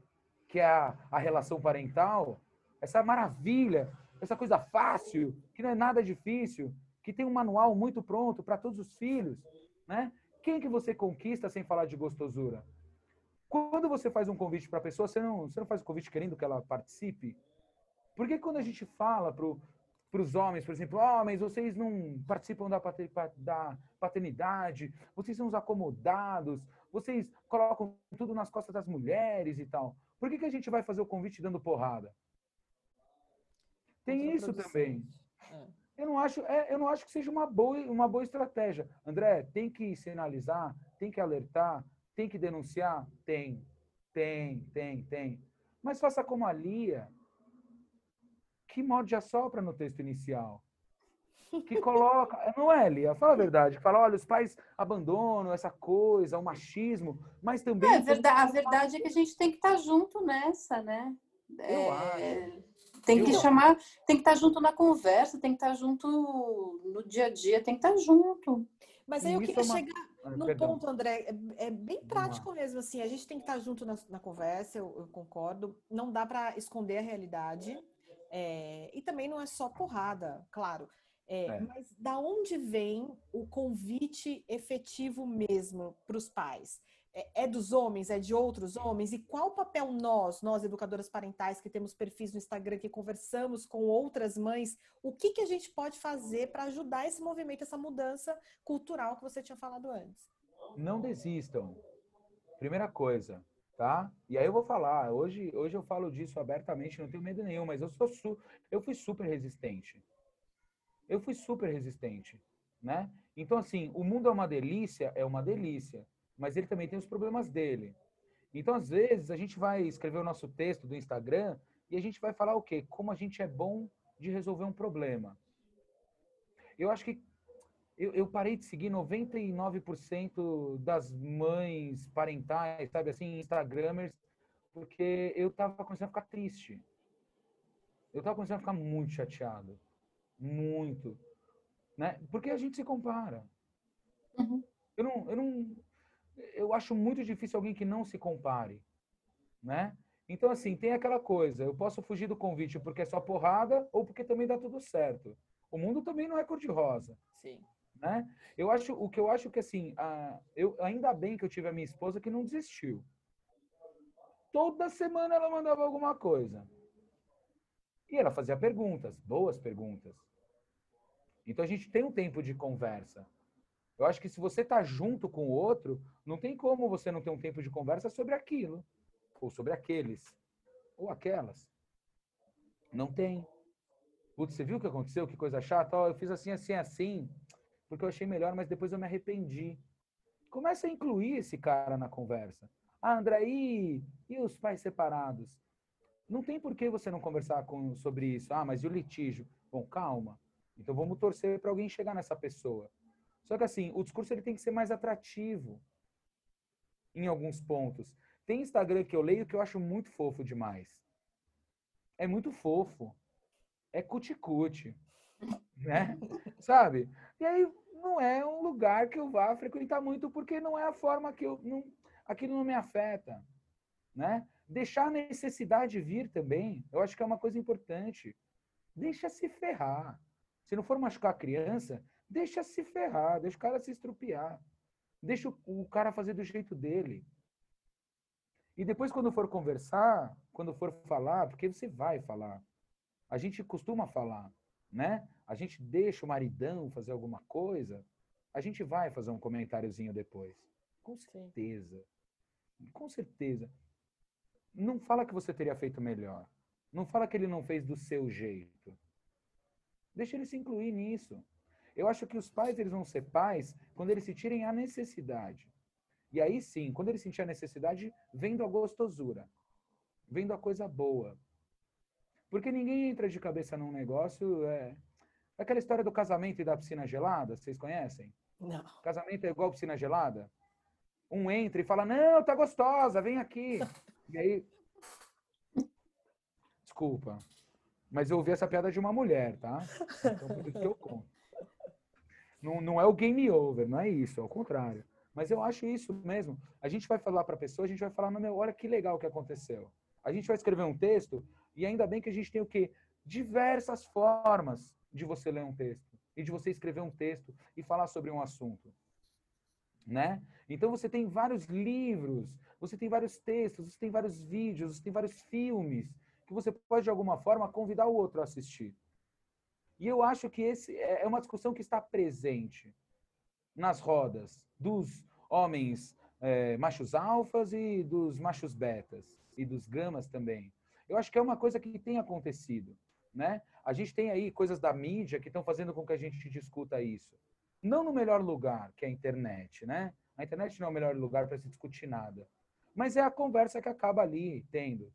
que é a, a relação parental? Essa maravilha, essa coisa fácil, que não é nada difícil, que tem um manual muito pronto para todos os filhos, né? Quem que você conquista sem falar de gostosura? Quando você faz um convite para a pessoa, você não, você não faz o convite querendo que ela participe? Porque quando a gente fala pro para os homens, por exemplo, homens, vocês não participam da, da paternidade, vocês são os acomodados, vocês colocam tudo nas costas das mulheres e tal. Por que, que a gente vai fazer o convite dando porrada? Tem isso também. É. Eu não acho, é, eu não acho que seja uma boa, uma boa estratégia. André, tem que sinalizar, tem que alertar, tem que denunciar? Tem, tem, tem, tem. Mas faça como a Lia, que morde a sopra no texto inicial. Que coloca. [LAUGHS] Não é, Lia? Fala a verdade. Que fala, olha, os pais abandonam essa coisa, o machismo, mas também. É, verdade, a verdade é que a gente tem que estar junto nessa, né? Eu é, acho. Tem que eu... chamar, tem que estar junto na conversa, tem que estar junto no dia a dia, tem que estar junto. Mas aí eu queria é uma... chegar ah, num ponto, André, é, é bem prático mesmo, assim, a gente tem que estar junto na, na conversa, eu, eu, concordo, não dá para esconder a realidade, é, e também não é só porrada, claro. É, é. Mas da onde vem o convite efetivo mesmo para os pais? É, é, dos homens, é de outros homens? E qual o papel nós, nós educadoras parentais que temos perfis no Instagram, que conversamos com outras mães, o que, que a gente pode fazer para ajudar esse movimento, essa mudança cultural que você tinha falado antes? Não desistam. Primeira coisa, tá? E aí eu vou falar, hoje, hoje eu falo disso abertamente, não tenho medo nenhum, mas eu sou su eu fui super resistente. Eu fui super resistente, né? Então assim, o mundo é uma delícia, é uma delícia, mas ele também tem os problemas dele. Então às vezes a gente vai escrever o nosso texto do Instagram e a gente vai falar o quê? Como a gente é bom de resolver um problema. Eu acho que eu, eu parei de seguir 99% das mães parentais, sabe assim, Instagramers, porque eu tava começando a ficar triste. Eu tava começando a ficar muito chateado. Muito. Né? Porque a gente se compara. Uhum. Eu não, eu não, eu acho muito difícil alguém que não se compare, né? Então, assim, tem aquela coisa, eu posso fugir do convite porque é só porrada ou porque também dá tudo certo. O mundo também não é cor-de-rosa. Sim né? Eu acho, o que eu acho que assim, a, eu ainda bem que eu tive a minha esposa que não desistiu. Toda semana ela mandava alguma coisa. E ela fazia perguntas, boas perguntas. Então a gente tem um tempo de conversa. Eu acho que se você tá junto com o outro, não tem como você não ter um tempo de conversa sobre aquilo, ou sobre aqueles, ou aquelas. Não tem. Putz, você viu o que aconteceu? Que coisa chata. Eu fiz assim, assim, assim porque eu achei melhor, mas depois eu me arrependi. Começa a incluir esse cara na conversa. Ah, André, e, e os pais separados? Não tem por que você não conversar com, sobre isso. Ah, mas e o litígio? Bom, calma. Então vamos torcer para alguém chegar nessa pessoa. Só que assim, o discurso ele tem que ser mais atrativo em alguns pontos. Tem Instagram que eu leio que eu acho muito fofo demais. É muito fofo. É cuticute né? Sabe? E aí não é um lugar que eu vá frequentar muito porque não é a forma que eu não aquilo não me afeta, né? Deixar a necessidade vir também, eu acho que é uma coisa importante. Deixa se ferrar. Se não for machucar a criança, deixa se ferrar, deixa o cara se estrupiar. Deixa o cara fazer do jeito dele. E depois, quando for conversar, quando for falar, porque você vai falar. A gente costuma falar né? A gente deixa o maridão fazer alguma coisa, a gente vai fazer um comentáriozinho depois. Com certeza. Sim. Com certeza. Não fala que você teria feito melhor. Não fala que ele não fez do seu jeito. Deixa ele se incluir nisso. Eu acho que os pais eles vão ser pais quando eles se tirem a necessidade. E aí sim, quando ele sentir a necessidade, vendo a gostosura, vendo a coisa boa, porque ninguém entra de cabeça num negócio. É... Aquela história do casamento e da piscina gelada, vocês conhecem? Não. Casamento é igual piscina gelada? Um entra e fala: Não, tá gostosa, vem aqui. e aí. Desculpa. Mas eu ouvi essa piada de uma mulher, tá? Então por isso que eu conto. Não, não é o game over, não é isso, é o contrário. Mas eu acho isso mesmo. A gente vai falar para a pessoa, a gente vai falar, meu, olha que legal que aconteceu. A gente vai escrever um texto, e ainda bem que a gente tem o quê? Diversas formas de você ler um texto e de você escrever um texto e falar sobre um assunto. Né? Então você tem vários livros, você tem vários textos, você tem vários vídeos, você tem vários filmes que você pode de alguma forma convidar o outro a assistir. E eu acho que esse é, é uma discussão que está presente nas rodas dos homens é, machos alfas e dos machos betas e dos gamas também. Eu acho que é uma coisa que tem acontecido, né? A gente tem aí coisas da mídia que estão fazendo com que a gente discuta isso. Não no melhor lugar, que é a internet, né? A internet não é o melhor lugar para se discutir nada. Mas é a conversa que acaba ali tendo.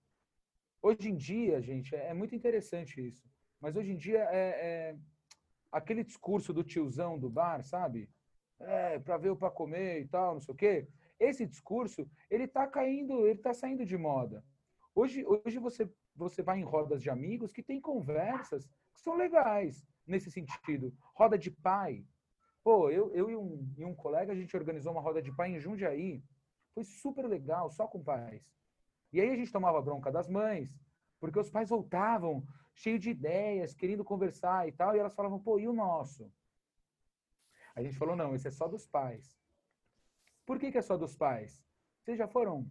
Hoje em dia, gente, é muito interessante isso. Mas hoje em dia é, é aquele discurso do tiozão do bar, sabe? É, para ver o para comer e tal, não sei o quê. Esse discurso, ele tá caindo, ele tá saindo de moda. Hoje, hoje você, você vai em rodas de amigos que tem conversas que são legais nesse sentido. Roda de pai. Pô, eu, eu e, um, e um colega, a gente organizou uma roda de pai em Jundiaí. Foi super legal, só com pais. E aí a gente tomava bronca das mães, porque os pais voltavam cheio de ideias, querendo conversar e tal, e elas falavam, pô, e o nosso? A gente falou, não, esse é só dos pais. Por que, que é só dos pais? Vocês já foram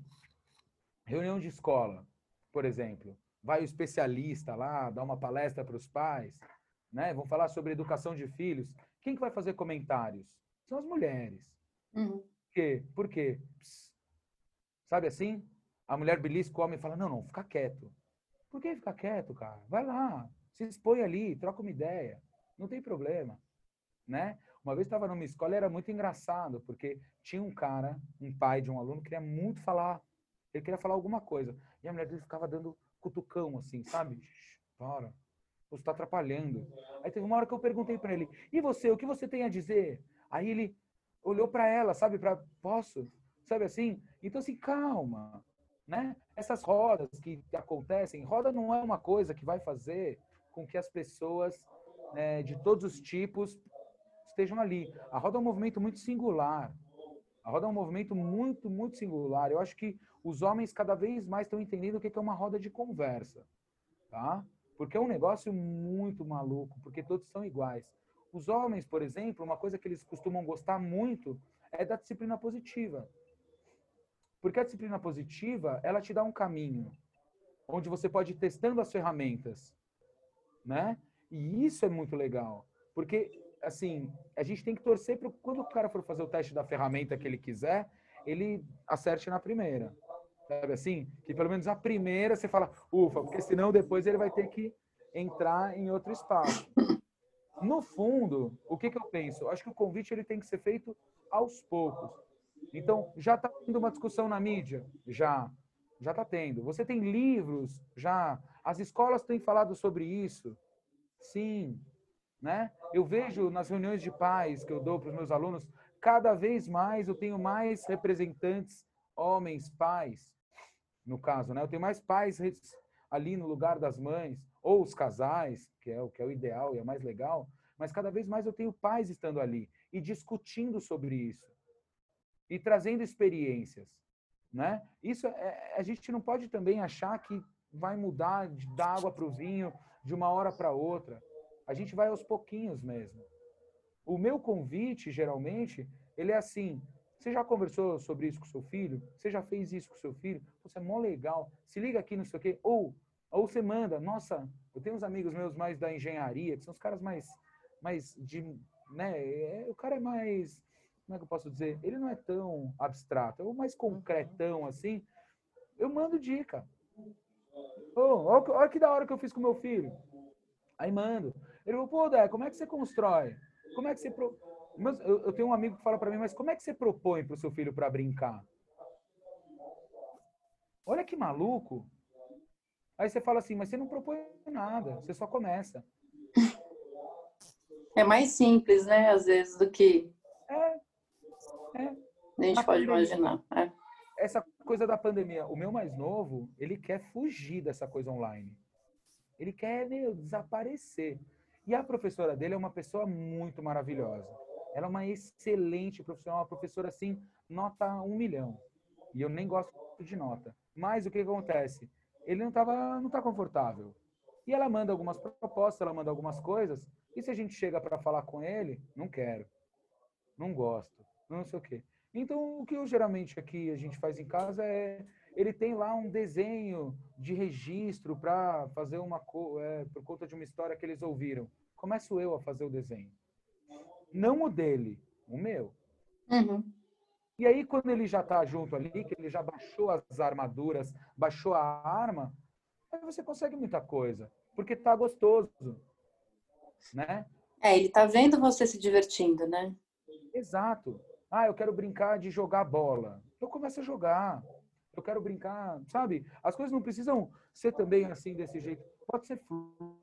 reunião de escola, por exemplo, vai o especialista lá, dá uma palestra para os pais, né? Vão falar sobre educação de filhos. Quem que vai fazer comentários? São as mulheres. Uhum. Por quê? Por quê? Sabe assim? A mulher belisca o homem e fala, não, não, fica quieto. Por que ficar quieto, cara? Vai lá, se expõe ali, troca uma ideia. Não tem problema, né? Uma vez estava numa escola e era muito engraçado, porque tinha um cara, um pai de um aluno, que queria muito falar. Ele queria falar alguma coisa. E a mulher dele ficava dando cutucão, assim, sabe? Para, você está atrapalhando. Aí teve uma hora que eu perguntei para ele, e você, o que você tem a dizer? Aí ele olhou para ela, sabe? Para posso? Sabe assim? Então, assim, calma né? Essas rodas que acontecem, roda não é uma coisa que vai fazer com que as pessoas né, de todos os tipos estejam ali. A roda é um movimento muito singular. A roda é um movimento muito, muito singular. Eu acho que os homens cada vez mais estão entendendo o que é uma roda de conversa, tá? Porque é um negócio muito maluco, porque todos são iguais. Os homens, por exemplo, uma coisa que eles costumam gostar muito é da disciplina positiva. Porque a disciplina positiva, ela te dá um caminho onde você pode ir testando as ferramentas, né? E isso é muito legal, porque assim, a gente tem que torcer para quando o cara for fazer o teste da ferramenta que ele quiser, ele acerte na primeira. Sabe assim? Que pelo menos a primeira você fala, ufa, porque senão depois ele vai ter que entrar em outro espaço. No fundo, o que, que eu penso? Acho que o convite ele tem que ser feito aos poucos. Então, já está tendo uma discussão na mídia? Já. Já está tendo. Você tem livros? Já. As escolas têm falado sobre isso? Sim. Né? Eu vejo nas reuniões de pais que eu dou para os meus alunos, cada vez mais eu tenho mais representantes, homens, pais, no caso, né? Eu tenho mais pais ali no lugar das mães, ou os casais, que é o que é o ideal e é mais legal, mas cada vez mais eu tenho pais estando ali e discutindo sobre isso e trazendo experiências, né? Isso é, a gente não pode também achar que vai mudar de dar água para o vinho de uma hora para outra. A gente vai aos pouquinhos mesmo. O meu convite, geralmente, ele é assim: você já conversou sobre isso com seu filho? Você já fez isso com seu filho? Você é mó legal. Se liga aqui, não sei o quê. Ou, ou você manda, nossa, eu tenho uns amigos meus mais da engenharia, que são os caras mais, mais de, né? É, o cara é mais como é que eu posso dizer? Ele não é tão abstrato, é o mais concretão assim. Eu mando dica. Oh, olha, olha que da hora que eu fiz com meu filho. Aí mando. Ele falou, pô, Dé, como é que você constrói? Como é que você. Pro... Mas eu, eu tenho um amigo que fala para mim, mas como é que você propõe para o seu filho para brincar? Olha que maluco. Aí você fala assim, mas você não propõe nada, você só começa. É mais simples, né, às vezes, do que. É, é. A gente a pode pandemia, imaginar. É. Essa coisa da pandemia. O meu mais novo, ele quer fugir dessa coisa online. Ele quer, meu, desaparecer. E a professora dele é uma pessoa muito maravilhosa. Ela é uma excelente professora, uma professora assim, nota um milhão. E eu nem gosto de nota. Mas o que acontece? Ele não tava, não tá confortável. E ela manda algumas propostas, ela manda algumas coisas. E se a gente chega para falar com ele, não quero, não gosto não sei o quê. Então, o que eu geralmente aqui a gente faz em casa é ele tem lá um desenho de registro para fazer uma é, por conta de uma história que eles ouviram. começo eu a fazer o desenho. Não o dele, o meu. Uhum. E aí, quando ele já está junto ali, que ele já baixou as armaduras, baixou a arma, aí você consegue muita coisa, porque tá gostoso, né? É, ele tá vendo você se divertindo, né? Exato. Ah, eu quero brincar de jogar bola. Eu começo a jogar. Eu quero brincar, sabe? As coisas não precisam ser também assim, desse jeito. Pode ser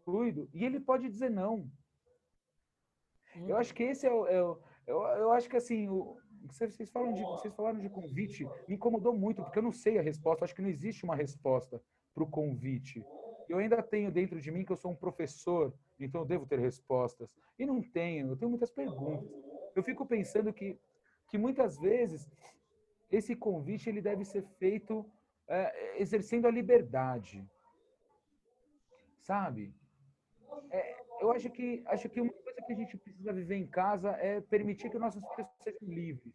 fluido. E ele pode dizer não. Eu acho que esse é o. É o eu, eu acho que assim, o, vocês, falam de, vocês falaram de convite, me incomodou muito, porque eu não sei a resposta. Acho que não existe uma resposta para o convite. Eu ainda tenho dentro de mim que eu sou um professor, então eu devo ter respostas. E não tenho, eu tenho muitas perguntas. Eu fico pensando que, que muitas vezes esse convite ele deve ser feito é, exercendo a liberdade. Sabe? É, eu acho que, acho que uma coisa que a gente precisa viver em casa é permitir que nossos filhos sejam livres.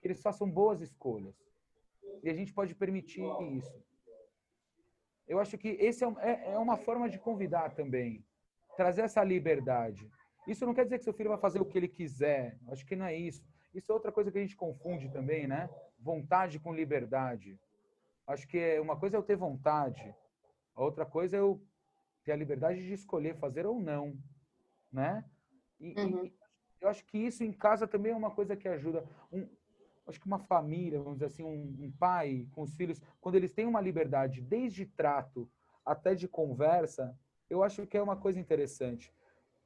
Que eles façam boas escolhas. E a gente pode permitir isso. Eu acho que esse é, é, é uma forma de convidar também. Trazer essa liberdade. Isso não quer dizer que seu filho vai fazer o que ele quiser. Acho que não é isso. Isso é outra coisa que a gente confunde também, né? Vontade com liberdade. Acho que é, uma coisa é eu ter vontade, a outra coisa é eu ter a liberdade de escolher fazer ou não, né? E, uhum. e eu acho que isso em casa também é uma coisa que ajuda. Um, acho que uma família, vamos dizer assim, um, um pai com os filhos, quando eles têm uma liberdade desde trato até de conversa, eu acho que é uma coisa interessante,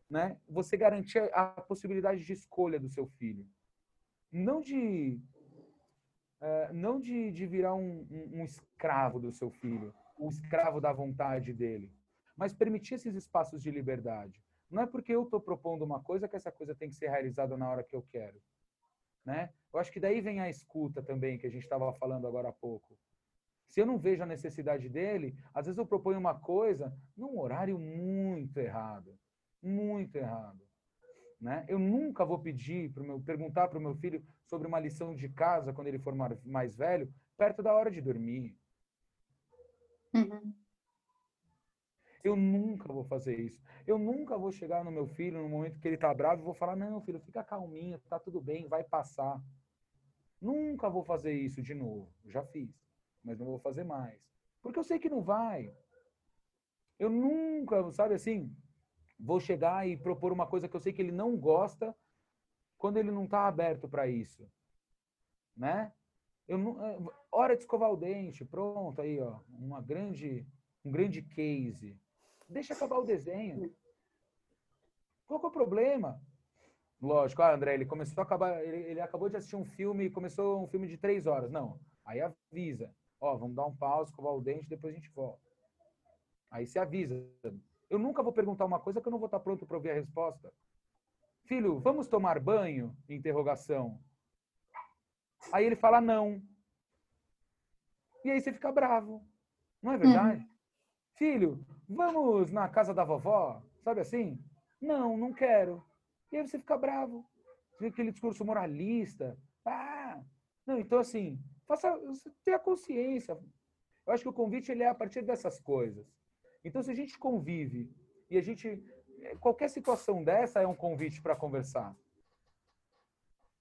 né? Você garantir a possibilidade de escolha do seu filho não de é, não de, de virar um, um, um, escravo do seu filho, o escravo da vontade dele, mas permitir esses espaços de liberdade. Não é porque eu estou propondo uma coisa que essa coisa tem que ser realizada na hora que eu quero. Né? Eu acho que daí vem a escuta também, que a gente estava falando agora há pouco. Se eu não vejo a necessidade dele, às vezes eu proponho uma coisa num horário muito errado. Muito errado. Né? Eu nunca vou pedir para meu perguntar para o meu filho sobre uma lição de casa quando ele for mais velho, perto da hora de dormir. Uhum. Eu nunca vou fazer isso. Eu nunca vou chegar no meu filho no momento que ele está bravo e vou falar: não, filho, fica calminho, tá tudo bem, vai passar. Nunca vou fazer isso de novo. Já fiz, mas não vou fazer mais. Porque eu sei que não vai. Eu nunca, sabe assim, vou chegar e propor uma coisa que eu sei que ele não gosta quando ele não está aberto para isso, né? Eu não, é, hora de escovar o dente, pronto aí, ó, uma grande, um grande case. Deixa acabar o desenho. Qual é o problema? Lógico, ah, André, ele começou a acabar, ele, ele acabou de assistir um filme, começou um filme de três horas. Não, aí avisa. Ó, vamos dar um pause, escovar o dente, depois a gente volta. Aí se avisa. Eu nunca vou perguntar uma coisa que eu não vou estar pronto para ouvir a resposta. Filho, vamos tomar banho? Interrogação. Aí ele fala não. E aí você fica bravo. Não é verdade? Uhum. Filho, vamos na casa da vovó? Sabe assim? Não, não quero. E aí você fica bravo. Você aquele discurso moralista. Ah, não, então assim, faça, tenha consciência. Eu acho que o convite ele é a partir dessas coisas. Então, se a gente convive e a gente. Eh, qualquer situação dessa é um convite para conversar.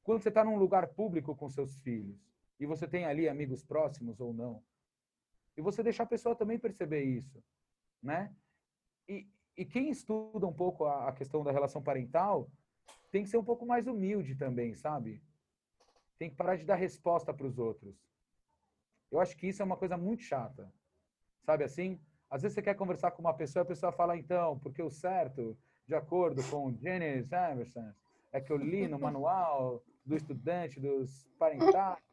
Quando você está num lugar público com seus filhos e você tem ali amigos próximos ou não, e você deixar a pessoa também perceber isso, né? E, e quem estuda um pouco a, a questão da relação parental tem que ser um pouco mais humilde também, sabe? Tem que parar de dar resposta para os outros. Eu acho que isso é uma coisa muito chata. Sabe assim? Às vezes você quer conversar com uma pessoa, a pessoa fala, então, porque o certo, de acordo com Janice Emerson, é que eu li no manual do estudante, dos parentais.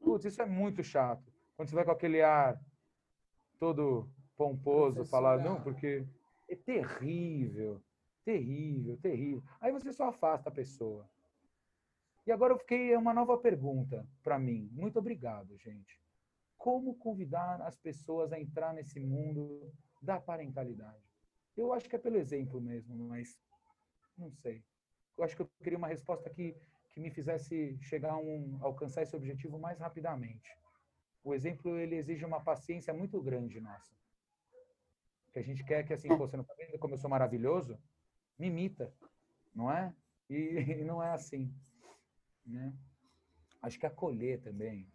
Putz, isso é muito chato. Quando você vai com aquele ar todo pomposo, falar, não, porque é terrível, terrível, terrível. Aí você só afasta a pessoa. E agora eu fiquei, é uma nova pergunta para mim. Muito obrigado, gente como convidar as pessoas a entrar nesse mundo da parentalidade? Eu acho que é pelo exemplo mesmo, mas não sei. Eu acho que eu queria uma resposta que, que me fizesse chegar a um, alcançar esse objetivo mais rapidamente. O exemplo ele exige uma paciência muito grande nossa. Que a gente quer que assim, pô, você não está vendo como eu sou maravilhoso? me imita, não é? E, [LAUGHS] e não é assim, né? Acho que acolher também.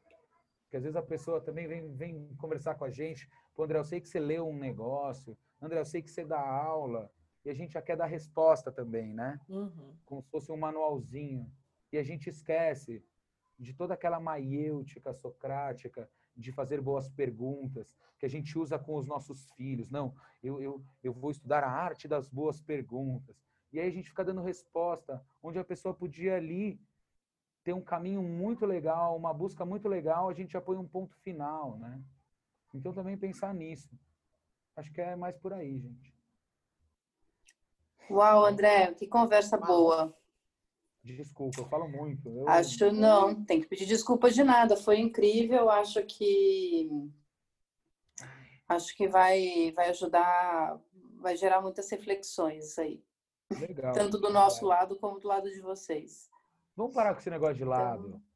Porque às vezes a pessoa também vem, vem conversar com a gente. Pô, André, eu sei que você leu um negócio. André, eu sei que você dá aula. E a gente já quer dar resposta também, né? Uhum. Como se fosse um manualzinho. E a gente esquece de toda aquela maiêutica socrática de fazer boas perguntas que a gente usa com os nossos filhos. Não, eu, eu, eu vou estudar a arte das boas perguntas. E aí a gente fica dando resposta onde a pessoa podia ali ter um caminho muito legal, uma busca muito legal, a gente já põe um ponto final, né? Então também pensar nisso. Acho que é mais por aí, gente. Uau, André, que conversa Uau. boa. Desculpa, eu falo muito. Eu... Acho não, tem que pedir desculpa de nada. Foi incrível, acho que acho que vai vai ajudar, vai gerar muitas reflexões aí. Legal. Tanto do nosso lado como do lado de vocês. Vamos parar com esse negócio de lado. Então...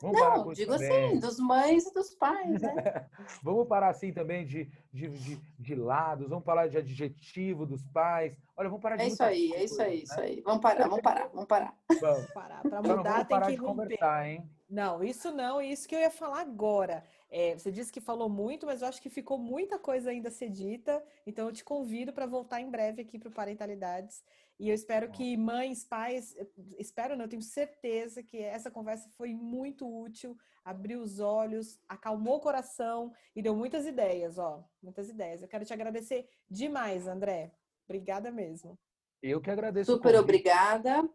Vamos não, digo assim, dos mães e dos pais, né? [LAUGHS] vamos parar assim também de, de, de, de, lados, vamos falar de adjetivo dos pais. Olha, vamos parar de É isso aí, coisa, é isso aí, né? isso aí. Vamos parar, vamos parar, vamos parar. [LAUGHS] Vamos parar. Para mudar tem que romper. Hein? Não, isso não, isso que eu ia falar agora. É, você disse que falou muito, mas eu acho que ficou muita coisa ainda a ser dita. Então eu te convido para voltar em breve aqui para o Parentalidades e eu espero que mães, pais, espero não, eu tenho certeza que essa conversa foi muito útil, abriu os olhos, acalmou o coração e deu muitas ideias, ó, muitas ideias. Eu quero te agradecer demais, André. Obrigada mesmo. Eu que agradeço. Super obrigada.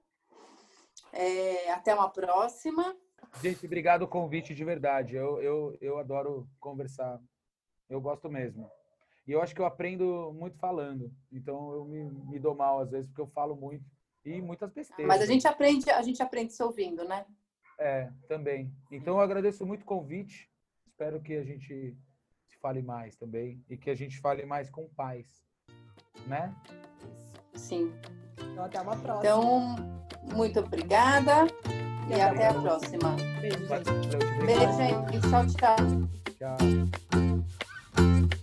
É, até uma próxima. Gente, obrigado o convite de verdade. Eu, eu, eu adoro conversar. Eu gosto mesmo. E eu acho que eu aprendo muito falando. Então eu me, me dou mal às vezes porque eu falo muito e muitas besteiras. Mas a gente aprende, a gente aprende se ouvindo, né? É, também. Então eu agradeço muito o convite. Espero que a gente se fale mais também e que a gente fale mais com pais, né? Sim. Então até uma próxima. Então, muito obrigada e, e até a próxima. Beijo, gente. Beijo, gente. Tchau, tchau. Tchau.